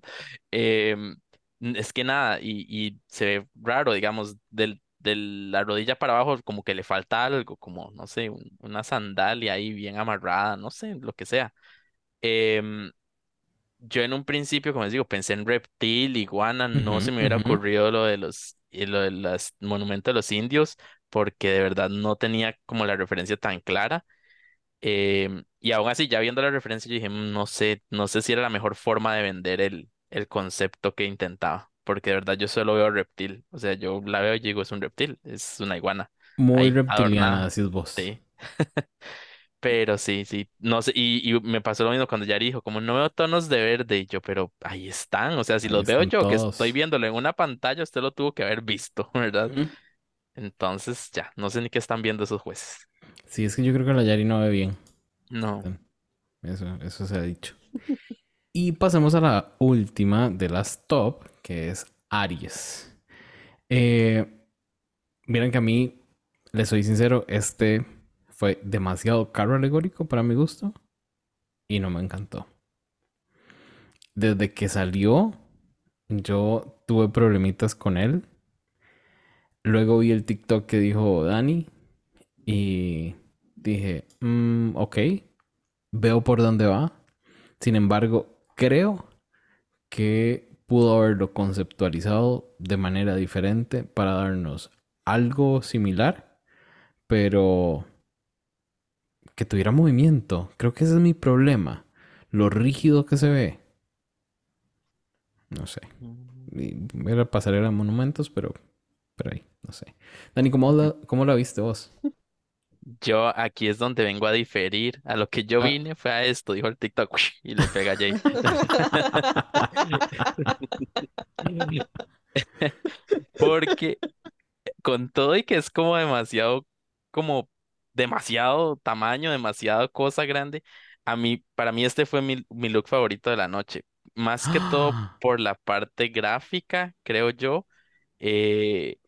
N- es que nada, y, y se ve raro, digamos, del, de la rodilla para abajo como que le falta algo, como, no sé, un- una sandalia ahí bien amarrada, no sé, lo que sea. Em, yo en un principio, como les digo, pensé en reptil, iguana, no se me hubiera ocurrido lo de los, lo de los monumentos de los indios, porque de verdad no tenía como la referencia tan clara. Em, y aún así, ya viendo la referencia, yo dije, "Mm, no sé, no sé si era la mejor forma de vender el, el concepto que intentaba, porque de verdad yo solo veo reptil, o sea, yo la veo y digo, es un reptil, es una iguana, Muy ahí, reptiliana, adornada, decís vos. sí. Pero sí, sí, no sé, y, y me pasó lo mismo cuando Yari dijo, como no veo tonos de verde, y yo, pero ahí están, o sea, si Ahí los veo yo que estoy viéndolo en una pantalla, usted lo tuvo que haber visto, ¿verdad? Ujú. Entonces, ya, no sé ni qué están viendo esos jueces. Sí, es que yo creo que la Yari no ve bien. No. Eso, eso se ha dicho. Y pasemos a la última de las top, que es Aries. Eh, miren que a mí, les soy sincero, este fue demasiado carro alegórico para mi gusto y no me encantó. Desde que salió, yo tuve problemitas con él. Luego vi el TikTok que dijo Dani y dije, "Mm, ok, veo por dónde va. Sin embargo, creo que pudo haberlo conceptualizado de manera diferente para darnos algo similar, pero que tuviera movimiento. Creo que ese es mi problema. Lo rígido que se ve. No sé. Mm. A la pasarela de monumentos, pero, pero ahí, no sé. Dani, ¿cómo la, cómo la viste vos? Yo aquí es donde vengo a diferir. A lo que yo Ah. vine fue a esto, dijo el TikTok, y le pega a Jay. Porque con todo y que es como demasiado, como demasiado tamaño, demasiado cosa grande, a mí, para mí este fue mi, mi look favorito de la noche. Más que todo por la parte gráfica, creo yo. Eh,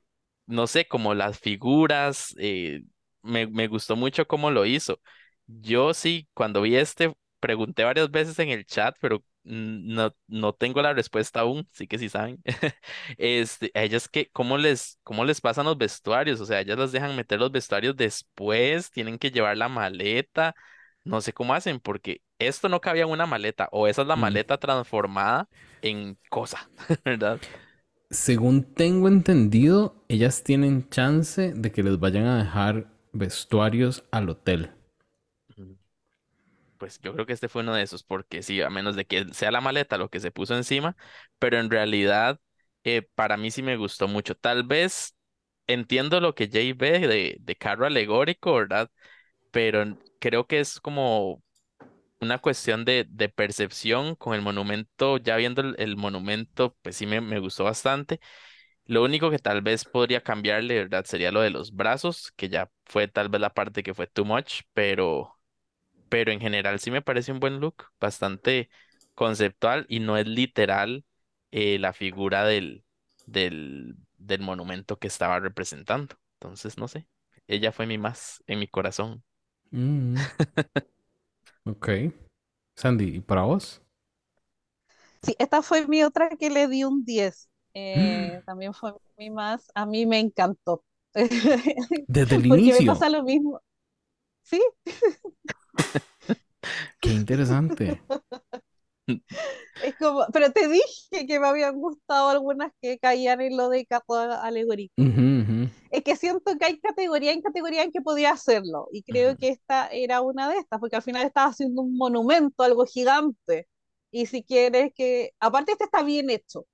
no sé, como las figuras, eh, me, me gustó mucho cómo lo hizo. Yo sí, cuando vi este, pregunté varias veces en el chat, pero no, no tengo la respuesta aún, sí que sí saben. Este, ellas que, ¿cómo les, cómo les pasan los vestuarios? O sea, ellas las dejan meter los vestuarios después, tienen que llevar la maleta, no sé cómo hacen, porque esto no cabía en una maleta, o esa es la Mm. maleta transformada en cosa, ¿verdad? Según tengo entendido, ellas tienen chance de que les vayan a dejar vestuarios al hotel. Pues yo creo que este fue uno de esos, porque sí, a menos de que sea la maleta lo que se puso encima, pero en realidad eh, para mí sí me gustó mucho. Tal vez entiendo lo que Jay ve de, de carro alegórico, ¿verdad? Pero creo que es como una cuestión de, de percepción con el monumento, ya viendo el, el monumento, pues sí me, me gustó bastante. Lo único que tal vez podría cambiarle, ¿verdad? Sería lo de los brazos, que ya fue tal vez la parte que fue too much, pero pero en general sí me parece un buen look, bastante conceptual y no es literal eh, la figura del, del, del monumento que estaba representando. Entonces, no sé, ella fue mi más en mi corazón. Mm, ok. Sandy, ¿y para vos? Sí, esta fue mi otra que le di un 10. Eh, también fue mi más, a mí me encantó. Desde el Porque me inicio. pasa lo mismo. Sí, Qué interesante. es como, pero te dije que me habían gustado algunas que caían en lo de carro alegórico. Ujú, ujú, Es que siento que hay categoría en categoría en que podía hacerlo. Y creo ujú. que esta era una de estas, porque al final estaba haciendo un monumento, algo gigante. Y si quieres que, aparte este está bien hecho.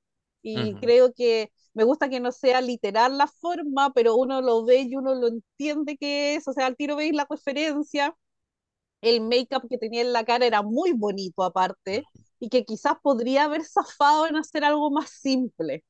Y Ujú, creo que me gusta que no sea literal la forma, pero uno lo ve y uno lo entiende que es, o sea, al tiro veis la referencia. El make-up que tenía en la cara era muy bonito aparte y que quizás podría haber zafado en hacer algo más simple.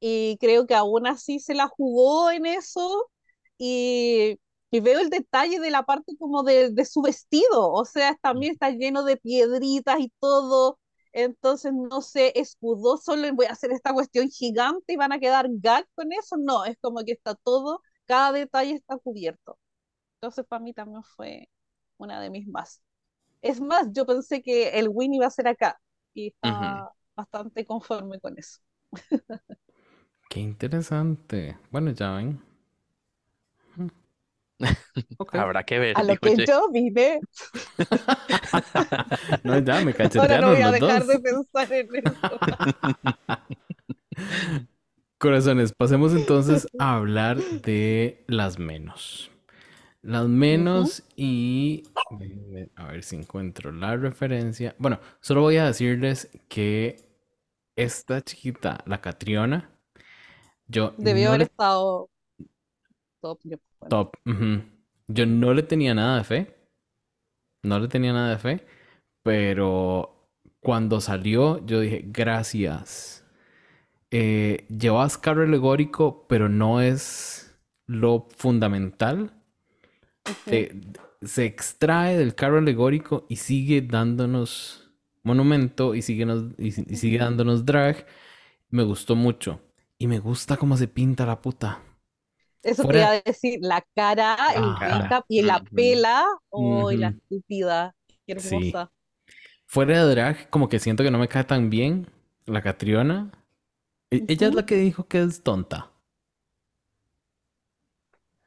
Y creo que aún así se la jugó en eso y, y veo el detalle de la parte como de, de su vestido, o sea, también está lleno de piedritas y todo entonces no se escudó solo en voy a hacer esta cuestión gigante y van a quedar gag con eso. No, es como que está todo, cada detalle está cubierto. Entonces para mí también fue una de mis más. Es más, yo pensé que el win iba a ser acá y está bastante conforme con eso. Qué interesante. Bueno, ya ven. Habrá que ver. A lo que yo vine. no, ya me Ahora no voy a dejar dos. de pensar en eso. Corazones, pasemos entonces a hablar de las menos. Las menos y a ver si encuentro la referencia. Bueno, solo voy a decirles que esta chiquita, la Catriona, yo Debió no haber le estado top. Yo, bueno. Top. Yo no le tenía nada de fe. No le tenía nada de fe. Pero cuando salió, yo dije, gracias. Eh, llevas carro alegórico, pero no es lo fundamental. Se extrae del carro alegórico y sigue dándonos monumento y sigue, nos- y, y sigue dándonos drag. Me gustó mucho. Y me gusta cómo se pinta la puta. Eso Fuera- quería decir, la cara, el make-up y la pela. ¡Ay, la estúpida! ¡Qué Sí. hermosa! Fuera de drag, como que siento que no me cae tan bien la Catriona. E- Ella es la que dijo que es tonta.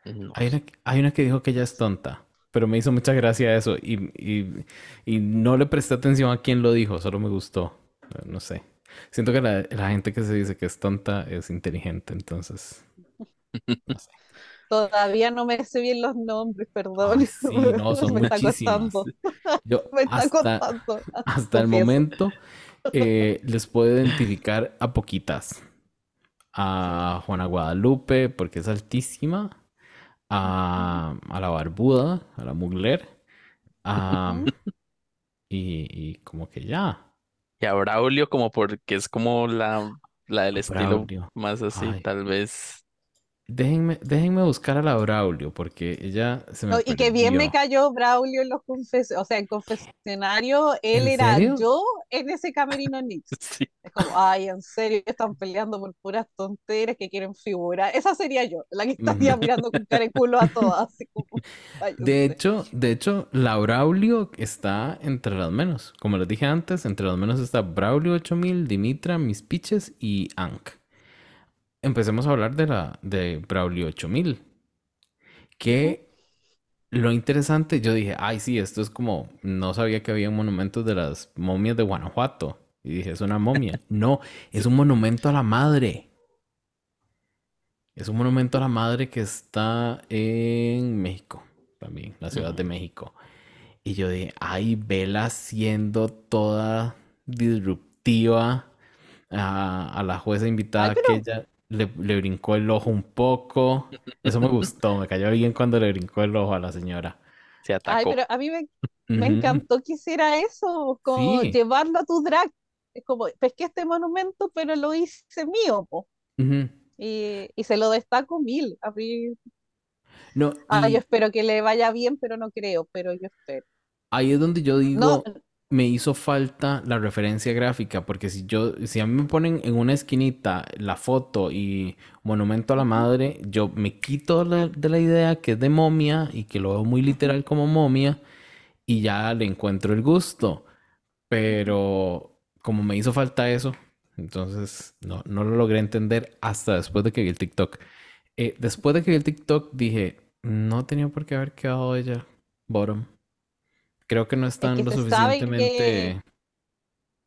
No. Hay una, hay una que dijo que ella es tonta, pero me hizo mucha gracia eso y, y- y no le presté atención a quién lo dijo, solo me gustó. No sé. Siento que la, la gente que se dice que es tonta es inteligente, entonces. No sé. Todavía no me sé bien los nombres, perdón. Ay, sí, no, son me está muchísimas. costando. Yo Me está hasta, costando. hasta el momento eh, les puedo identificar a poquitas. A Juana Guadalupe, porque es altísima. A, a la Barbuda, a la Mugler. a- y, y como que ya. Y a Braulio como porque es como la, la del estilo Braulio. más así, Ay. tal vez. Déjenme, déjenme buscar a la Braulio, porque ella se me No, y que bien me cayó Braulio en los confes o sea, en confesionario, él ¿En era serio? yo en ese camerino Nix. Sí. Es como, ay, en serio, están peleando por puras tonteras que quieren figurar. Esa sería yo, la que estaría mirando con cara de culo a todas. Así como, ay, en De hecho, de hecho, la Braulio está entre las menos. Como les dije antes, entre las menos está Braulio 8000, Dimitra, Mis Piches y Ank. Empecemos a hablar de la de Braulio 8000. Que lo interesante, yo dije, ay, sí, esto es como, no sabía que había monumentos de las momias de Guanajuato. Y dije, es una momia. No, es un monumento a la madre. Es un monumento a la madre que está en México, también, la Ciudad de. México. Y yo dije, ay, Vela siendo toda disruptiva a, a la jueza invitada Ay, que ella le, le brincó el ojo un poco. Eso me gustó, me cayó bien cuando le brincó el ojo a la señora. Se Ay, atacó. pero a mí me, me encantó que hiciera eso, como Sí. llevarlo a tu drag. Es como, pesqué este monumento, pero lo hice mío, po. Y, y se lo destaco mil. A mí, No, ah, y yo espero que le vaya bien, pero no creo, pero yo espero. ahí es donde yo No, digo, me hizo falta la referencia gráfica, porque si yo, si a mí me ponen en una esquinita la foto y monumento a la madre, yo me quito la- de la idea que es de momia y que lo veo muy literal como momia y ya le encuentro el gusto. Pero como me hizo falta eso, entonces no, no lo logré entender hasta después de que vi el TikTok. Eh, después de que vi el TikTok dije, no tenía por qué haber quedado ella bottom. Creo que no están que lo suficientemente...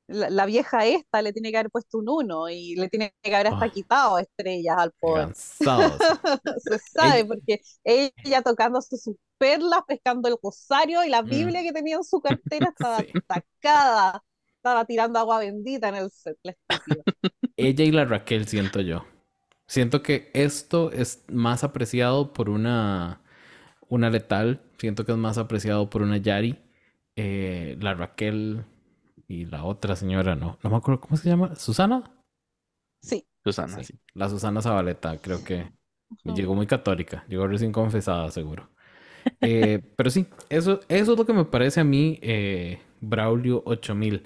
la, la vieja esta le tiene que haber puesto un uno y le tiene que haber hasta Ah. quitado estrellas al pobre. Se sabe, Ella- porque ella tocándose sus perlas, pescando el rosario y la Mm. Biblia que tenía en su cartera estaba Sí. atacada. Estaba tirando agua bendita en el set, la. Ella y la Raquel siento yo. Siento que esto es más apreciado por una, una letal. Siento que es más apreciado por una Yari. Eh, la Raquel y la otra señora, no, no me acuerdo cómo se llama. ¿Susana? Sí. Susana, Sí. sí. La Susana Zabaleta, creo que llegó muy católica. Llegó recién confesada, seguro. Eh, pero sí, eso, eso es lo que me parece a mí eh, Braulio 8000.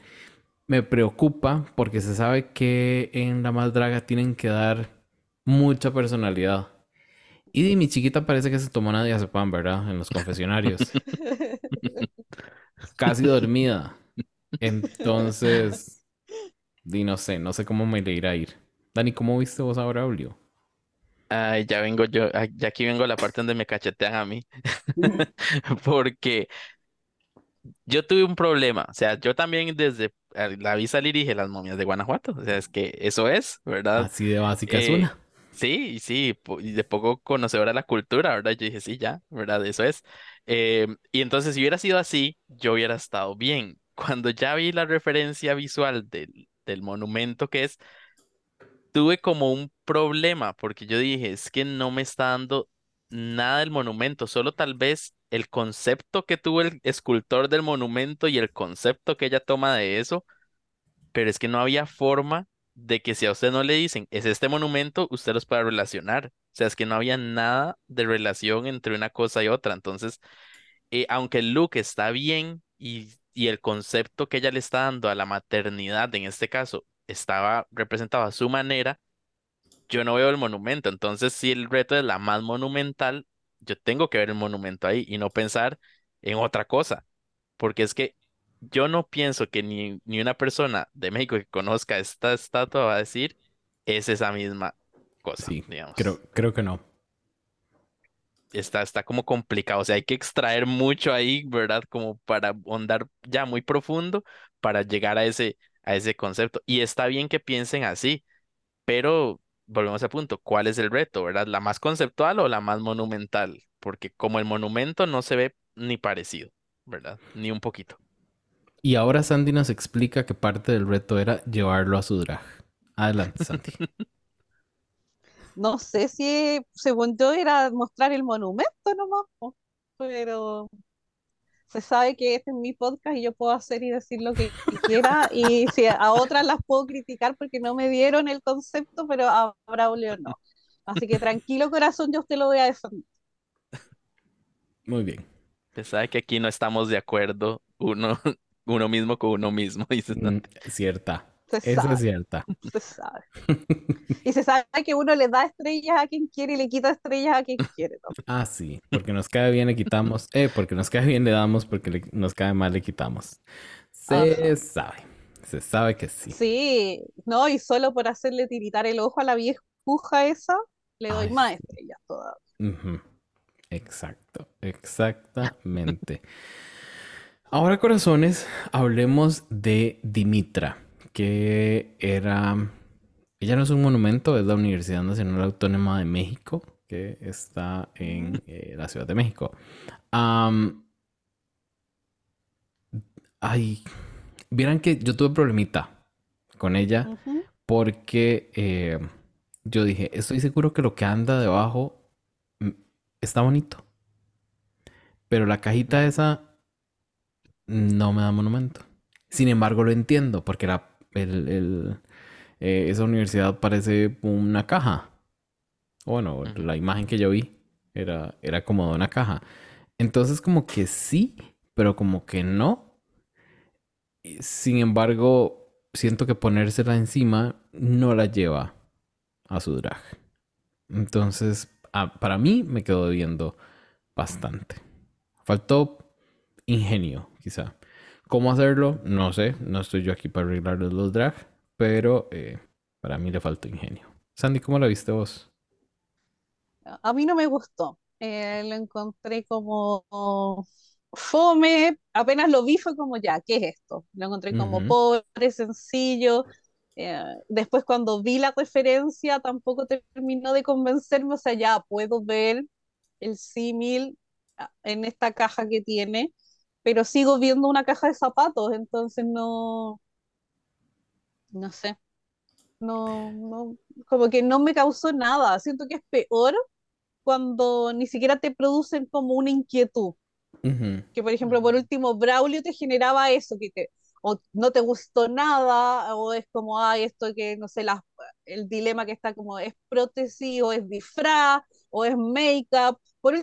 Me preocupa porque se sabe que en La Más Draga tienen que dar mucha personalidad. Y de mi chiquita parece que se tomó una diazepam, ¿verdad? En los confesionarios. Casi dormida. Entonces, di no sé, no sé cómo me le irá a ir. Dani, ¿cómo viste vos a Braulio? Ay, ya vengo yo, ya aquí vengo la parte donde me cachetean a mí. Porque yo tuve un problema. O sea, yo también desde la vi salir y dije las momias de Guanajuato. O sea, es que eso es, ¿verdad? Así de básica es Eh, una. sí, sí, y de poco conocedora de la cultura, ¿verdad? Yo dije, sí, ya, ¿verdad? Eso es. Eh, y entonces, si hubiera sido así, yo hubiera estado bien. Cuando ya vi la referencia visual del, del monumento que es, tuve como un problema, porque yo dije, es que no me está dando nada del monumento, solo tal vez el concepto que tuvo el escultor del monumento y el concepto que ella toma de eso pero es que no había forma de que si a usted no le dicen, es este monumento, usted los pueda relacionar. O sea, es que no había nada de relación entre una cosa y otra. Entonces, eh, aunque el look está bien y, y el concepto que ella le está dando a la maternidad, en este caso, estaba representado a su manera, yo no veo el monumento. Entonces, si el reto es la más monumental, yo tengo que ver el monumento ahí y no pensar en otra cosa porque es que yo no pienso que ni, ni una persona de México que conozca esta estatua va a decir es esa misma cosa, Sí, digamos. creo, creo que no. Está, está como complicado, o sea, hay que extraer mucho ahí, ¿verdad? Como para ahondar ya muy profundo para llegar a ese, a ese concepto. Y está bien que piensen así, pero volvemos al punto, ¿cuál es el reto, verdad? ¿La más conceptual o la más monumental? Porque como el monumento no se ve ni parecido, ¿verdad? Ni un poquito. Y ahora Sandy nos explica que parte del reto era llevarlo a su drag. Adelante, Sandy. No sé si, según yo, era mostrar el monumento nomás, pero se sabe que este es mi podcast y yo puedo hacer y decir lo que quiera y si a otras las puedo criticar porque no me dieron el concepto, pero a Braulio no. Así que tranquilo corazón, yo usted lo voy a defender. Muy bien. Usted sabe que aquí no estamos de acuerdo uno, uno mismo con uno mismo, dice cierta. Se sabe, es cierta. se sabe. Y se sabe que uno le da estrellas a quien quiere y le quita estrellas a quien quiere. ¿no? Ah, sí. Porque nos cae bien le quitamos. Eh, porque nos cae bien le damos, porque le- nos cae mal le quitamos. Se Ajá. sabe. Se sabe que sí. Sí, no, y solo por hacerle tiritar el ojo a la viejuja esa, le doy Ay, más sí. estrellas todavía. Exacto. Exactamente. Ahora, corazones, hablemos de Dimitra, que era... Ella no es un monumento, es la Universidad Nacional Autónoma de México, que está en eh, la Ciudad de México. Ay, vieran que yo tuve problemita con ella porque eh, yo dije, estoy seguro que lo que anda debajo mm, está bonito, pero la cajita esa no me da monumento. Sin embargo, lo entiendo porque la, el- el, eh, esa universidad parece una caja. Bueno, Ujú. la imagen que yo vi era, era como de una caja. Entonces, como que sí, pero como que no. Sin embargo, siento que ponérsela encima no la lleva a su drag. Entonces, a- para mí me quedó debiendo bastante. Faltó ingenio, quizá. ¿Cómo hacerlo? No sé. No estoy yo aquí para arreglarles los drag, pero eh, para mí le faltó ingenio. Sandy, ¿cómo la viste vos? A mí no me gustó. Eh, lo encontré como fome. Apenas lo vi fue como ya, ¿qué es esto? Lo encontré como pobre, sencillo. Eh, después cuando vi la referencia tampoco terminó de convencerme. O sea, ya puedo ver el símil ah, en esta caja que tiene, pero sigo viendo una caja de zapatos, entonces no, no sé. No, no, como que no me causó nada. Siento que es peor cuando ni siquiera te producen como una inquietud. Ujú, Que por ejemplo, por último, Braulio te generaba eso, que te, o no te gustó nada, o es como, ay, esto que, no sé, las, el dilema que está como, ¿es prótesis o es disfraz o es make-up?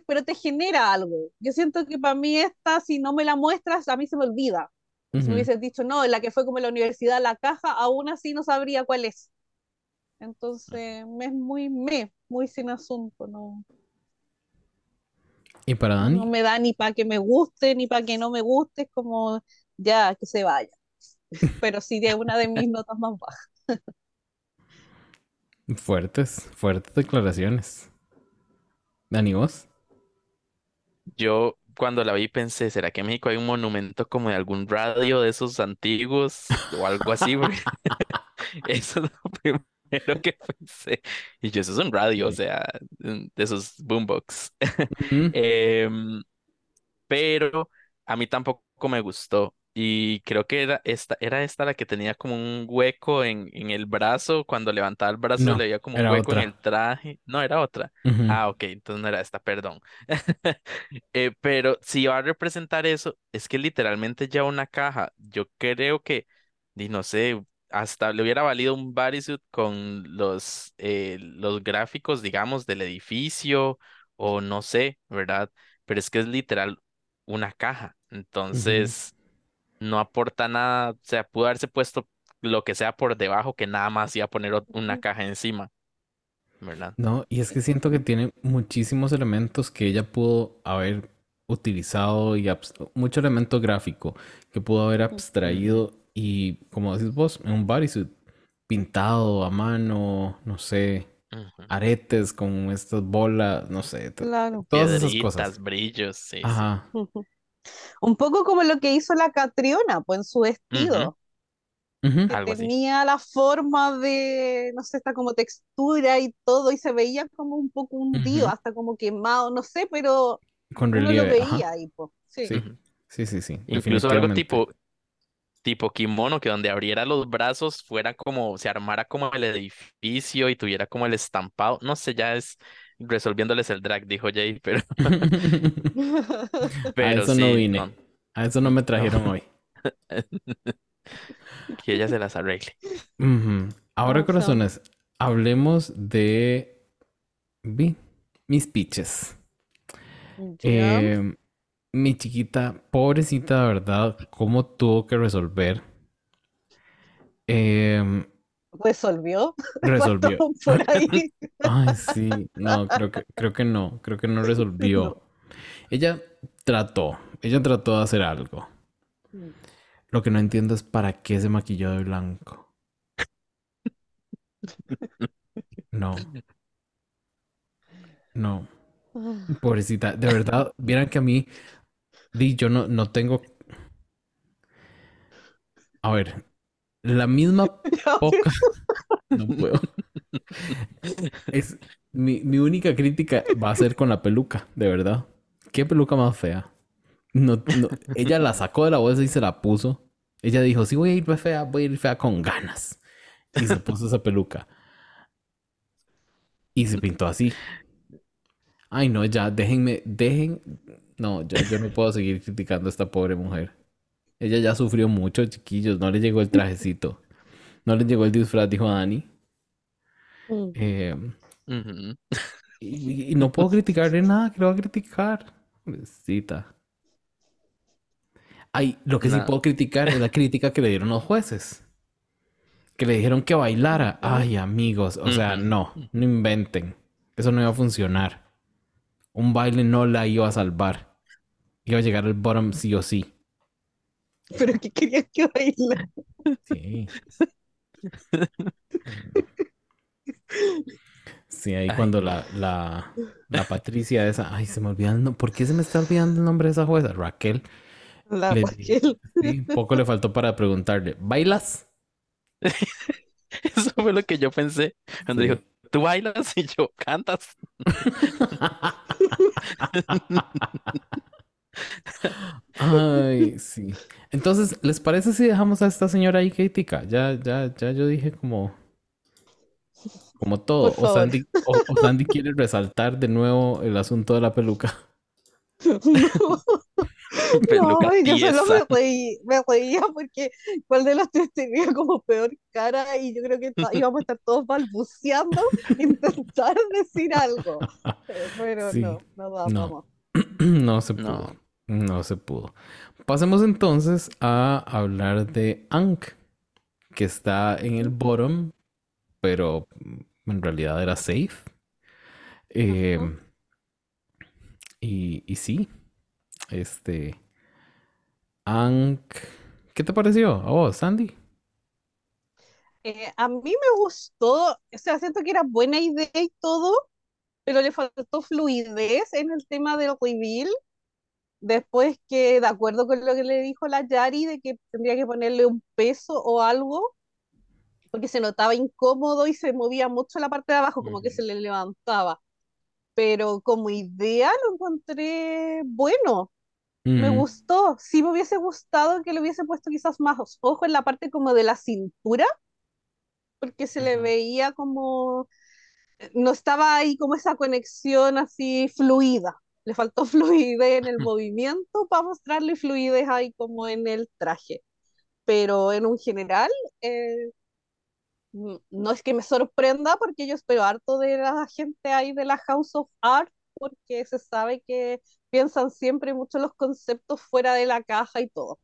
Pero te genera algo. Yo siento que para mí esta, si no me la muestras, a mí se me olvida. Si me hubieses dicho, no, la que fue como en la universidad, la caja, aún así no sabría cuál es. Entonces, me es muy me, muy sin asunto, no, ¿Y para no Dani? me da ni para que me guste, ni para que no me guste, es como ya que se vaya. Pero sí de una de mis notas más bajas. Fuertes, fuertes declaraciones. Dani, ¿vos? Yo cuando la vi pensé, ¿será que en México hay un monumento como de algún radio de esos antiguos o algo así? Eso es lo primero que pensé. Y yo, eso es un radio, o sea, de esos boombox. Em, pero a mí tampoco me gustó. Y creo que era esta, era esta la que tenía como un hueco en, en el brazo. Cuando levantaba el brazo No, le veía como un hueco en el traje. No, era otra. Ah, ok, entonces no era esta, perdón. Eh, pero si va a representar eso, es que literalmente ya una caja. Yo creo que, y no sé, hasta le hubiera valido un bodysuit con los, eh, los gráficos, digamos, del edificio, o no sé, ¿verdad? Pero es que es literal una caja. Entonces, no aporta nada. O sea, pudo haberse puesto lo que sea por debajo, que nada más iba a poner una caja encima, ¿verdad? No, y es que siento que tiene muchísimos elementos que ella pudo haber utilizado y mucho elemento gráfico que pudo haber abstraído y, como decís vos, en un bodysuit pintado a mano, no sé, aretes con estas bolas, no sé, Claro. todas esas cosas. Piedritas, brillos, sí, sí. Un poco como lo que hizo la Catriona, pues en su vestido, Ujú. que Algo así. tenía la forma de, no sé, esta como textura y todo, y se veía como un poco hundido, Ujú. hasta como quemado, no sé, pero Con uno lo relieve, ajá. veía ahí, pues. Sí. Sí, sí, sí, sí, Incluso algo tipo, tipo kimono, que donde abriera los brazos fuera como, se armara como el edificio y tuviera como el estampado. No sé, ya es resolviéndoles el drag, dijo Jay, pero, A eso no vine. no, A eso no me no, trajeron hoy. que ella se las arregle. Ahora, corazones, hablemos de vi, mis pitches. Eh, mi chiquita, pobrecita, de verdad, cómo tuvo que resolver. Em, ¿Resolvió? resolvió. Faltaron por ahí. Ay, sí, no, creo que, creo que no, creo que no resolvió. No. Ella trató, ella trató de hacer algo. Lo que no entiendo es para qué se maquilló de blanco. No, no, pobrecita, de verdad, vieran que a mí, di, yo no, no tengo, a ver, la misma poca, no puedo, es, mi, mi única crítica va a ser con la peluca, de verdad. ¿Qué peluca más fea? No, no, ella la sacó de la bolsa y se la puso. Ella dijo, si voy a ir fea, voy a ir fea con ganas. Y se puso esa peluca. Y se pintó así. Ay, no, ya, déjenme, dejen. No, ya yo no puedo seguir criticando a esta pobre mujer. Ella ya sufrió mucho, chiquillos. No le llegó el trajecito. No le llegó el disfraz, dijo Dani. Mm. Eh, y, y no puedo criticarle nada que lo va a criticar. Pobrecita. Ay, lo que sí puedo criticar es la crítica que le dieron los jueces. Que le dijeron que bailara. Ay, amigos, o sea, no, no inventen. Eso no iba a funcionar. Un baile no la iba a salvar. Iba a llegar al bottom sí o sí. Pero que querías que bailara. Sí. Sí, ahí Ay, cuando la, la, la Patricia esa, ay, se me olvidó el nombre. ¿Por qué se me está olvidando el nombre de esa jueza? Raquel. La Le- Raquel. Sí, poco le faltó para preguntarle, ¿bailas? Eso fue lo que yo pensé cuando Sí. dijo, ¿tú bailas? Y yo, ¿cantas? Ay, sí. Entonces, ¿les parece si dejamos a esta señora ahí crítica? Ya, ya, ya yo dije como, como todo. O. Sandy, o, o Sandy quiere resaltar de nuevo el asunto de la peluca. Peluca No, yo solo me tiesa. reí- me reía porque cuál de los tres tenía como peor cara y yo creo que to- íbamos a estar todos balbuceando, intentar decir algo. Pero Sí. no, no No. dábamos. No se No. pudo. No se pudo. Pasemos entonces a hablar de Ankh, que está en el bottom, pero en realidad era safe. Eh, y, y sí, este. Ankh. ¿Qué te pareció a vos, Sandy? Eh, a mí me gustó, o sea, siento que era buena idea y todo, pero le faltó fluidez en el tema del reveal. Después que, de acuerdo con lo que le dijo la Yari, de que tendría que ponerle un peso o algo, porque se notaba incómodo y se movía mucho la parte de abajo, como que se le levantaba. Pero como idea lo encontré bueno, me gustó. Sí me hubiese gustado que le hubiese puesto quizás más ojo en la parte como de la cintura, porque se le veía como, no estaba ahí como esa conexión así fluida. Le faltó fluidez en el movimiento para mostrarle fluidez ahí como en el traje. Pero en un general, eh, no es que me sorprenda porque yo espero harto de la gente ahí de la House of Art porque se sabe que piensan siempre mucho los conceptos fuera de la caja y todo.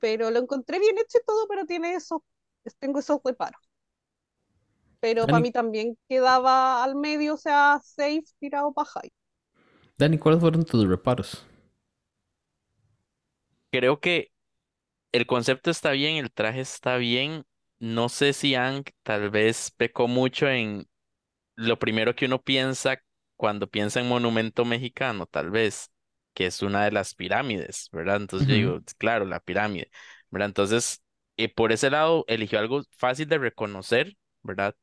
Pero lo encontré bien hecho y todo, pero tiene eso, tengo esos reparos. Pero para mí también quedaba al medio, o sea, safe tirado para high. Dani, ¿cuáles fueron tus reparos? Creo que el concepto está bien, el traje está bien. No sé si Ang tal vez pecó mucho en lo primero que uno piensa cuando piensa en monumento mexicano, tal vez, que es una de las pirámides, ¿verdad? Entonces yo digo, claro, la pirámide, ¿verdad? Entonces, eh, por ese lado, eligió algo fácil de reconocer, ¿verdad?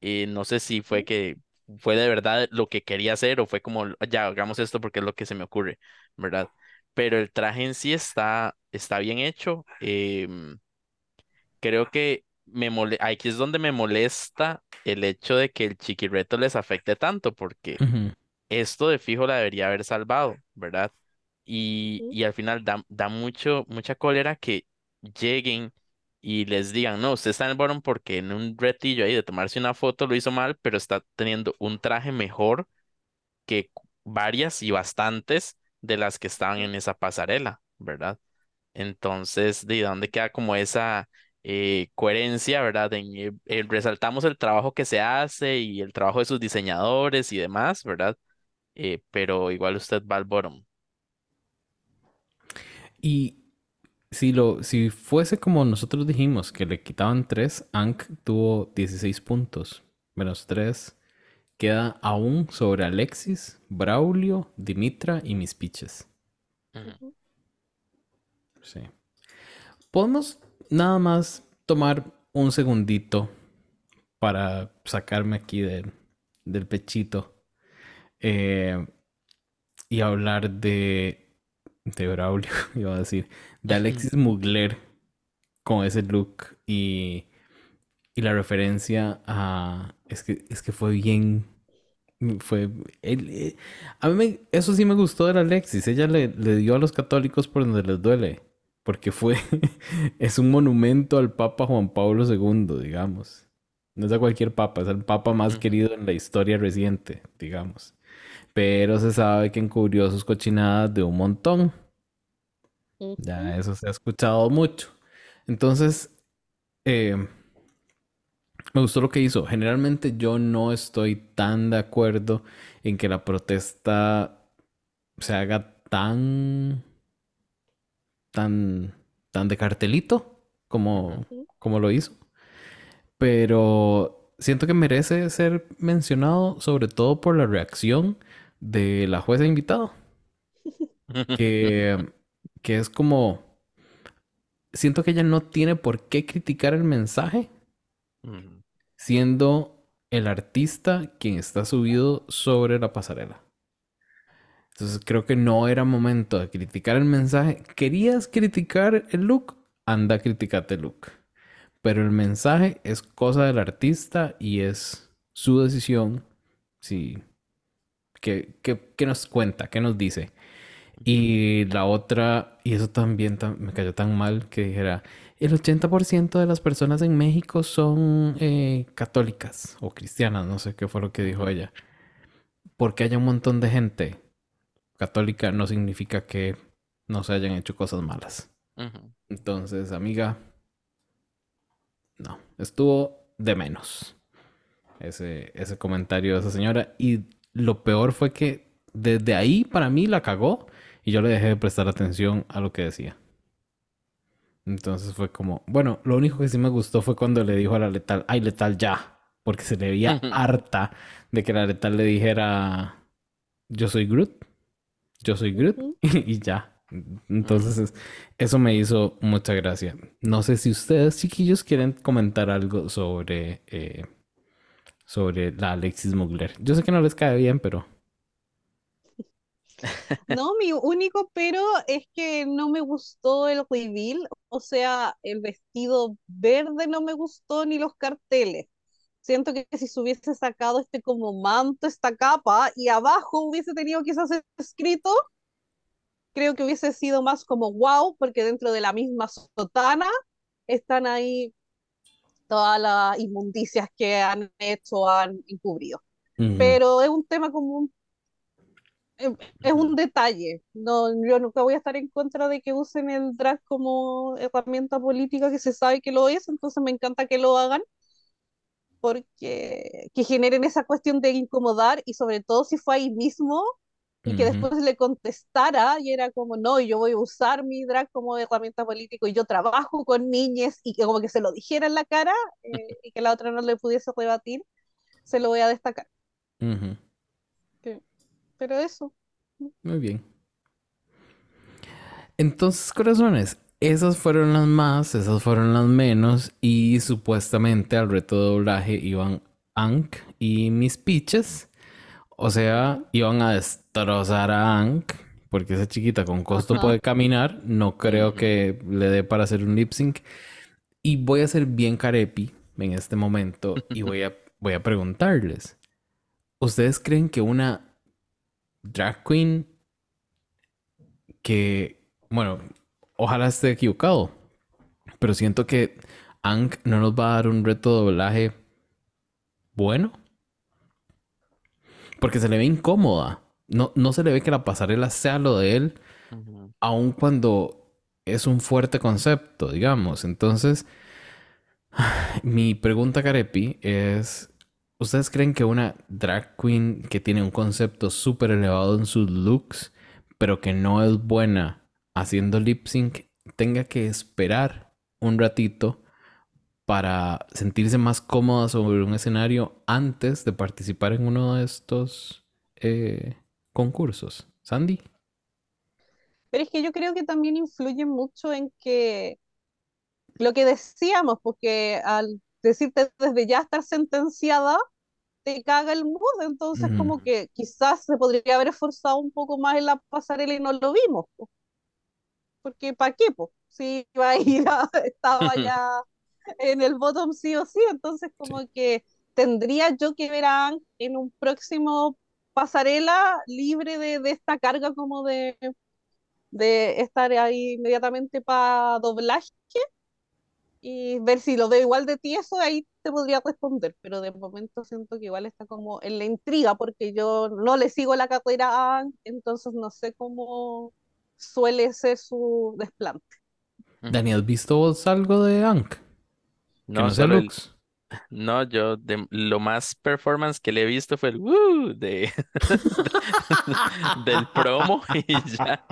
Y no sé si fue que fue de verdad lo que quería hacer o fue como, ya, hagamos esto porque es lo que se me ocurre, ¿verdad? Pero el traje en sí está, está bien hecho. em, creo que me mole- aquí es donde me molesta el hecho de que el chiquirreto les afecte tanto, porque esto de fijo la debería haber salvado, ¿verdad? Y, y al final da, da mucho, mucha cólera que lleguen y les digan, no, usted está en el bottom porque en un retillo ahí de tomarse una foto lo hizo mal, pero está teniendo un traje mejor que varias y bastantes de las que estaban en esa pasarela, ¿verdad? Entonces, ¿de dónde queda como esa eh, coherencia, ¿verdad? En, eh, eh, resaltamos el trabajo que se hace y el trabajo de sus diseñadores y demás, ¿verdad? Pero igual usted va al bottom. Y si lo, si fuese como nosotros dijimos, que le quitaban 3, Ankh tuvo 16 puntos, menos 3, queda aún sobre Alexis, Braulio, Dimitra y mis. Ujú. Sí. Podemos nada más tomar un segundito para sacarme aquí del, del pechito eh, y hablar de, de Braulio, iba a decir, de Alexis Mugler con ese look y, y la referencia a... Es que, es que fue bien... Fue... él- eh, a mí me- eso sí me gustó de la Alexis. Ella le, le dio a los católicos por donde les duele. Porque fue... es un monumento al Papa Juan Pablo II, digamos. No es a cualquier papa, es el papa más querido en la historia reciente, digamos. Pero se sabe que encubrió sus cochinadas de un montón. Ya eso se ha escuchado mucho. Entonces, eh, me gustó lo que hizo. Generalmente yo no estoy tan de acuerdo en que la protesta se haga tan, tan, tan de cartelito como, como lo hizo. Pero siento que merece ser mencionado sobre todo por la reacción de la jueza invitada. Que, que es como... Siento que ella no tiene por qué criticar el mensaje siendo el artista quien está subido sobre la pasarela. Entonces creo que no era momento de criticar el mensaje. ¿Querías criticar el look? Anda, criticate el look. Pero el mensaje es cosa del artista y es su decisión. Sí. ¿Qué, qué, qué nos cuenta? ¿Qué nos dice? Y la otra, y eso también tam- me cayó tan mal que dijera, el 80% de las personas en México son eh, católicas o cristianas, no sé qué fue lo que dijo ella. Porque haya un montón de gente católica no significa que no se hayan hecho cosas malas. Ujú. Entonces, amiga, no, estuvo de menos ese, ese comentario de esa señora. Y lo peor fue que desde ahí para mí la cagó y yo le dejé de prestar atención a lo que decía. Entonces fue como, bueno, lo único que sí me gustó fue cuando le dijo a la letal, ay, letal ya, porque se le veía harta de que la letal le dijera, yo soy Groot, yo soy Groot, y ya. Entonces es- eso me hizo mucha gracia. No sé si ustedes, chiquillos, quieren comentar algo sobre, eh, sobre la Alexis Mugler. Yo sé que no les cae bien, pero... No, mi único pero es que no me gustó el reveal, o sea, el vestido verde no me gustó ni los carteles. Siento que si se hubiese sacado este como manto, esta capa, y abajo hubiese tenido quizás escrito, creo que hubiese sido más como wow, porque dentro de la misma sotana están ahí todas las inmundicias que han hecho, han encubrido. Pero es un tema como un es un detalle. No, yo nunca voy a estar en contra de que usen el drag como herramienta política que se sabe que lo es, entonces me encanta que lo hagan porque que generen esa cuestión de incomodar y sobre todo si fue ahí mismo y que después le contestara y era como, no, yo voy a usar mi drag como herramienta política y yo trabajo con niñas y que como que se lo dijera en la cara eh, y que la otra no le pudiese rebatir, se lo voy a destacar. Ujú. Pero eso. Muy bien. Entonces, corazones, esas fueron las más, esas fueron las menos y supuestamente al reto de doblaje iban Ank y Miss Peaches. O sea, iban a destrozar a Ank porque esa chiquita con costo Ajá. puede caminar. No creo que le dé para hacer un lip sync. Y voy a ser bien carepi en este momento y voy a, voy a preguntarles. ¿Ustedes creen que una drag queen que, bueno, ojalá esté equivocado, pero siento que Ank no nos va a dar un reto de doblaje bueno? Porque se le ve incómoda. No, no se le ve que la pasarela sea lo de él, aun cuando es un fuerte concepto, digamos. Entonces, mi pregunta, Carepi, es: ¿Ustedes creen que una drag queen que tiene un concepto súper elevado en sus looks, pero que no es buena haciendo lip sync, tenga que esperar un ratito para sentirse más cómoda sobre un escenario antes de participar en uno de estos eh, concursos? Sandy. Pero es que yo creo que también influye mucho en que lo que decíamos, porque al decirte desde ya estar sentenciada, te caga el mood, entonces Ujú. como que quizás se podría haber esforzado un poco más en la pasarela y no lo vimos, po. porque ¿para qué? Po? Si iba a ir a, estaba ya en el bottom sí o sí, entonces como que tendría yo que ver a Ang en un próximo pasarela libre de, de esta carga como de, de estar ahí inmediatamente para doblaje y ver si lo veo igual de tieso, ahí te podría responder, pero de momento siento que igual está como en la intriga porque yo no le sigo la carrera a Ang, entonces no sé cómo suele ser su desplante. Dani, ¿has visto vos algo de Ank? Que No, no solo el. No, yo de, lo más performance que le he visto fue el woo de, del promo y ya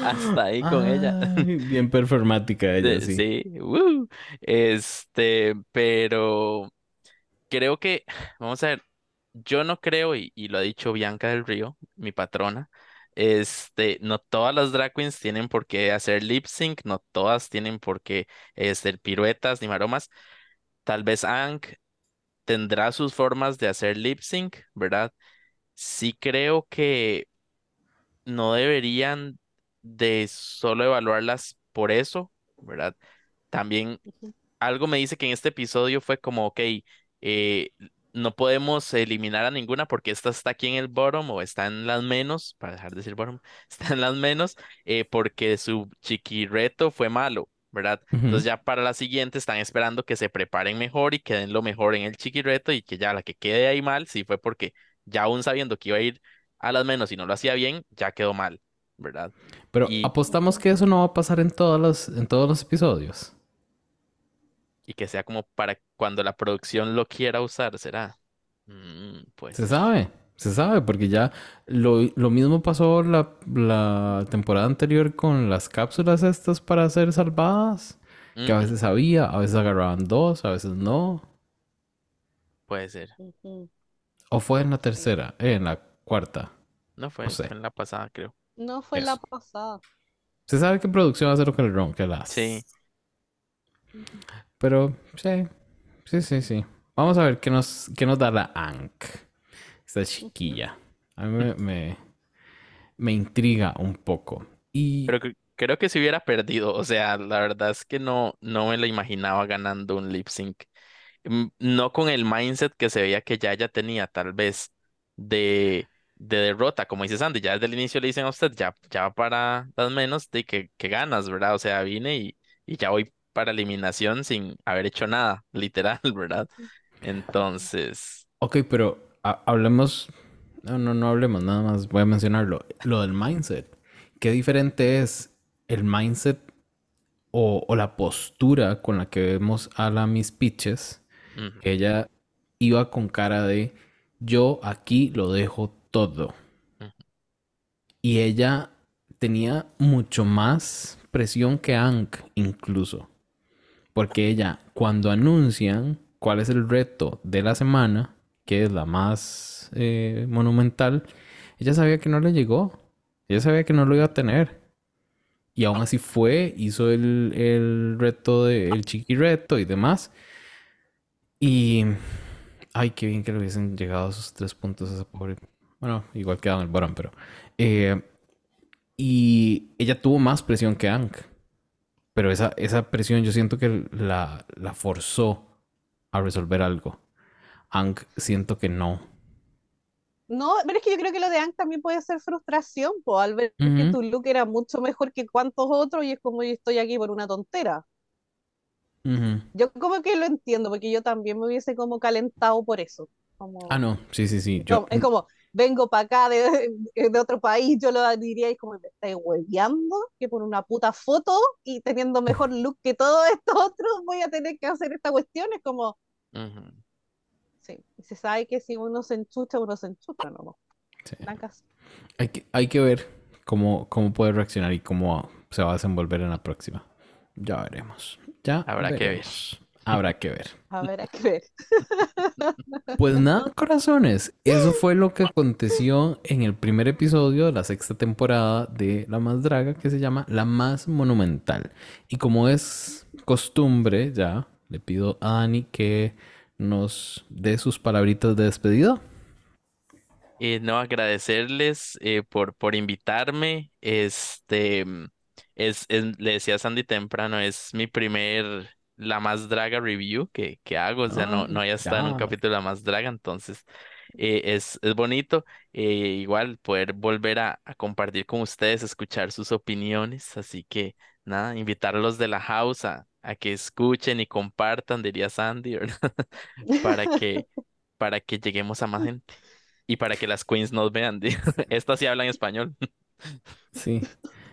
hasta ahí con ella. Bien performática ella, De- sí. sí, woo. Este, pero creo que, vamos a ver, yo no creo, y, y lo ha dicho Bianca del Río, mi patrona, este, no todas las drag queens tienen por qué hacer lip sync, no todas tienen por qué hacer piruetas ni maromas. Tal vez Ank tendrá sus formas de hacer lip sync, ¿verdad? Sí creo que no deberían de solo evaluarlas por eso, ¿verdad? También algo me dice que en este episodio fue como, ok, eh, no podemos eliminar a ninguna porque esta está aquí en el bottom o está en las menos, para dejar de decir bottom, está en las menos eh, porque su chiquireto fue malo, ¿verdad? Entonces ya para la siguiente están esperando que se preparen mejor y que den lo mejor en el chiquireto y que ya la que quede ahí mal, sí fue porque ya aún sabiendo que iba a ir a las menos y no lo hacía bien, ya quedó mal, ¿verdad? Pero Y, apostamos que eso no va a pasar en todos los, en todos los episodios. y que sea como para cuando la producción lo quiera usar, ¿será? Mm, puede Se sabe, se sabe, porque ya lo, lo mismo pasó la, la temporada anterior con las cápsulas estas para ser salvadas, que a veces había, a veces agarraban dos, a veces no. puede ser. O fue en la Sí. tercera, eh, en la cuarta, No no fue, sé. fue en la pasada, creo. No fue la pasada. Se sabe que producción va a hacer lo que el ron, que Sí. las. Pero sí, sí, sí, sí. Vamos a ver qué nos, qué nos da la Ank, esta chiquilla. A mí me, me, me intriga un poco. Y Pero que- creo que se hubiera perdido. O sea, la verdad es que no, no me lo imaginaba ganando un lip sync. Mm, No con el mindset que se veía que ya ella tenía, tal vez, de, de derrota. Como dice Sandy, ya desde el inicio le dicen a usted, ya, ya para las menos de que, que ganas, ¿verdad? O sea, vine y, y ya voy para eliminación sin haber hecho nada, literal, ¿verdad? Entonces, Ok, pero hablemos. No, no, no hablemos, nada más voy a mencionarlo. Lo del mindset. ¿Qué diferente es el mindset o, o la postura con la que vemos a la Miss Que ella iba con cara de yo aquí lo dejo todo. Y ella tenía mucho más presión que Ank, incluso. Porque ella, cuando anuncian cuál es el reto de la semana, que es la más eh, monumental, ella sabía que no le llegó. Ella sabía que no lo iba a tener. Y aún así fue, hizo el, el reto de el chiqui reto y demás. Y ay, qué bien que le hubiesen llegado esos tres puntos a esa pobre. Bueno, igual quedaba en el bottom, pero. eh, y ella tuvo más presión que Ank. Pero esa, esa presión yo siento que la, la forzó a resolver algo. Ank siento que no. No, pero es que yo creo que lo de Ang también puede ser frustración, pues, al ver que Ujú, tu look era mucho mejor que cuantos otros y es como yo estoy aquí por una tontera. ujú. Yo como que lo entiendo, porque yo también me hubiese como calentado por eso. Ah, Como, no, sí, sí, sí. es Yo, como, es como, vengo para acá de, de otro país, yo lo diría y como me estáis hueveando que por una puta foto y teniendo mejor look que todos estos otros voy a tener que hacer esta cuestión. Es como, ujú. Sí, y se sabe que si uno se enchucha, uno se enchucha, ¿no? sí. Hay que, hay que ver cómo, cómo puede reaccionar y cómo se va a desenvolver en la próxima. Ya veremos. Ya Habrá que ver. veremos. Habrá que ver. Hay que ver. Pues nada, corazones. Eso fue lo que aconteció en el primer episodio de la sexta temporada de La Más Draga, que se llama La Más Monumental. Y como es costumbre, ya le pido a Dani que nos dé sus palabritas de despedida. Eh, no, agradecerles eh, por, por invitarme. Este mm, es, es- le decía a Sandy temprano, es mi primer La Más Draga review que, que hago. O sea, no, Ah, no había estado en un capítulo de La Más Draga, entonces eh, es, es bonito. eh, igual poder volver a, a compartir con ustedes, escuchar sus opiniones. Así que nada, invitarlos de la house a, a que escuchen y compartan, diría Sandy, ¿verdad? Para que, para que lleguemos a más gente. Y para que las queens nos vean. Estas sí hablan español. Sí.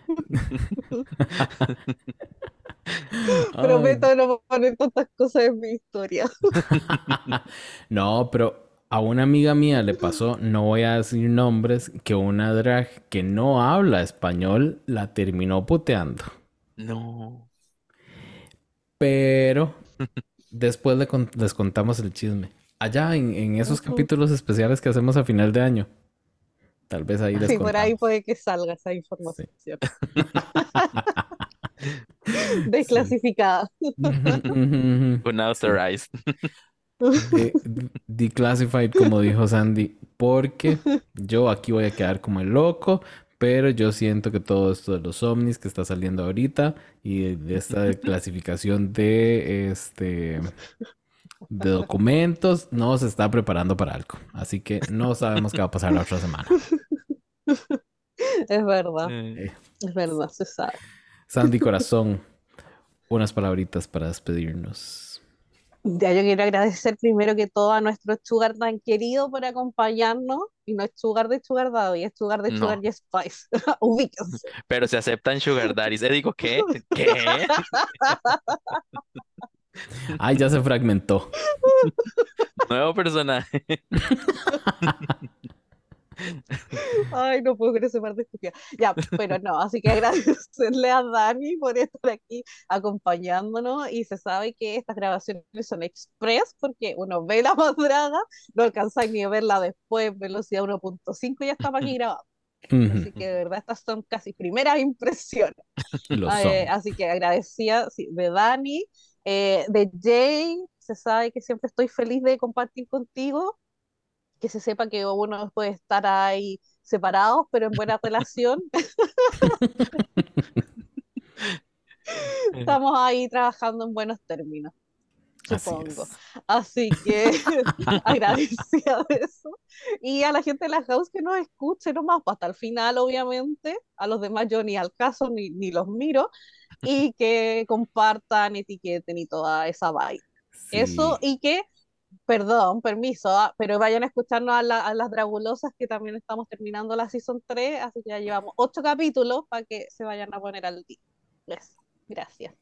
Ay. Prometo no poner tantas cosas en mi historia. No, pero a una amiga mía le pasó, no voy a decir nombres, que una drag que no habla español la terminó puteando. No. Pero después le con- les contamos el chisme. Allá en, en esos capítulos especiales que hacemos a final de año. Tal vez ahí les Sí, por ahí puede que salga esa Sí. información. Desclasificada. Unauthorized. De- declassified, como dijo Sandy, porque yo aquí voy a quedar como el loco, pero yo siento que todo esto de los ovnis que está saliendo ahorita y de esta clasificación de este de documentos, no se está preparando para algo. Así que no sabemos qué va a pasar la otra semana. Es verdad, Eh, es verdad, se sabe. Sandy Corazón, unas palabritas para despedirnos. Ya yo quiero agradecer primero que todo a nuestro Sugar tan querido por acompañarnos. Y no es Sugar de Sugar Daddy, es Sugar de No. Sugar y Spice. Ubíquense. Pero se aceptan sugar daddies. Eh, digo, ¿qué? ¿Qué? Ay, ya se fragmentó. Nuevo personaje. Ay, no puedo creer ese par de estúpida. Ya, pero no, así que agradecerle a Dani por estar aquí acompañándonos y se sabe que estas grabaciones son express porque uno ve la draga, no alcanza ni a verla después, velocidad 1.5 y ya estamos aquí grabando. Así que de verdad estas son casi primeras impresiones. Lo son. eh, así que agradecida sí, de Dani, eh, de Jay, se sabe que siempre estoy feliz de compartir contigo, que se sepa que uno puede estar ahí separados, pero en buena relación. Estamos ahí trabajando en buenos términos, Así supongo. es. Así que agradecida de eso. Y a la gente de la house que nos escuche nomás, pues hasta el final, obviamente. A los demás yo ni al caso ni, ni los miro. Y que compartan, etiqueten y toda esa vaina. Eso, Sí. y que, perdón, permiso, ah, pero vayan a escucharnos a, la- a las Dragulosas, que también estamos terminando la season 3, así que ya llevamos ocho capítulos para que se vayan a poner al día. Eso. Gracias.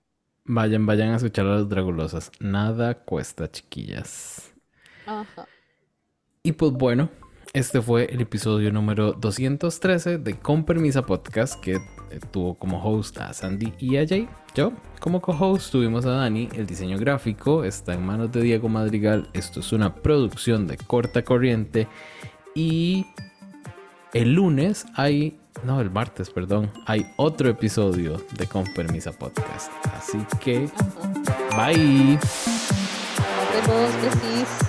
Vayan, vayan a escuchar a las dragulosas. Nada cuesta, chiquillas. Ajá. Y pues bueno, este fue el episodio número 213 de Con Permisa Podcast que tuvo como host a Sandy y a Jay. Yo, como co-host, tuvimos a Dani. El diseño gráfico está en manos de Diego Madrigal. Esto es una producción de corta corriente. Y el lunes hay, no, el martes, perdón, hay otro episodio de Con Permisa Podcast. Así que, bye. Nos vemos, besis.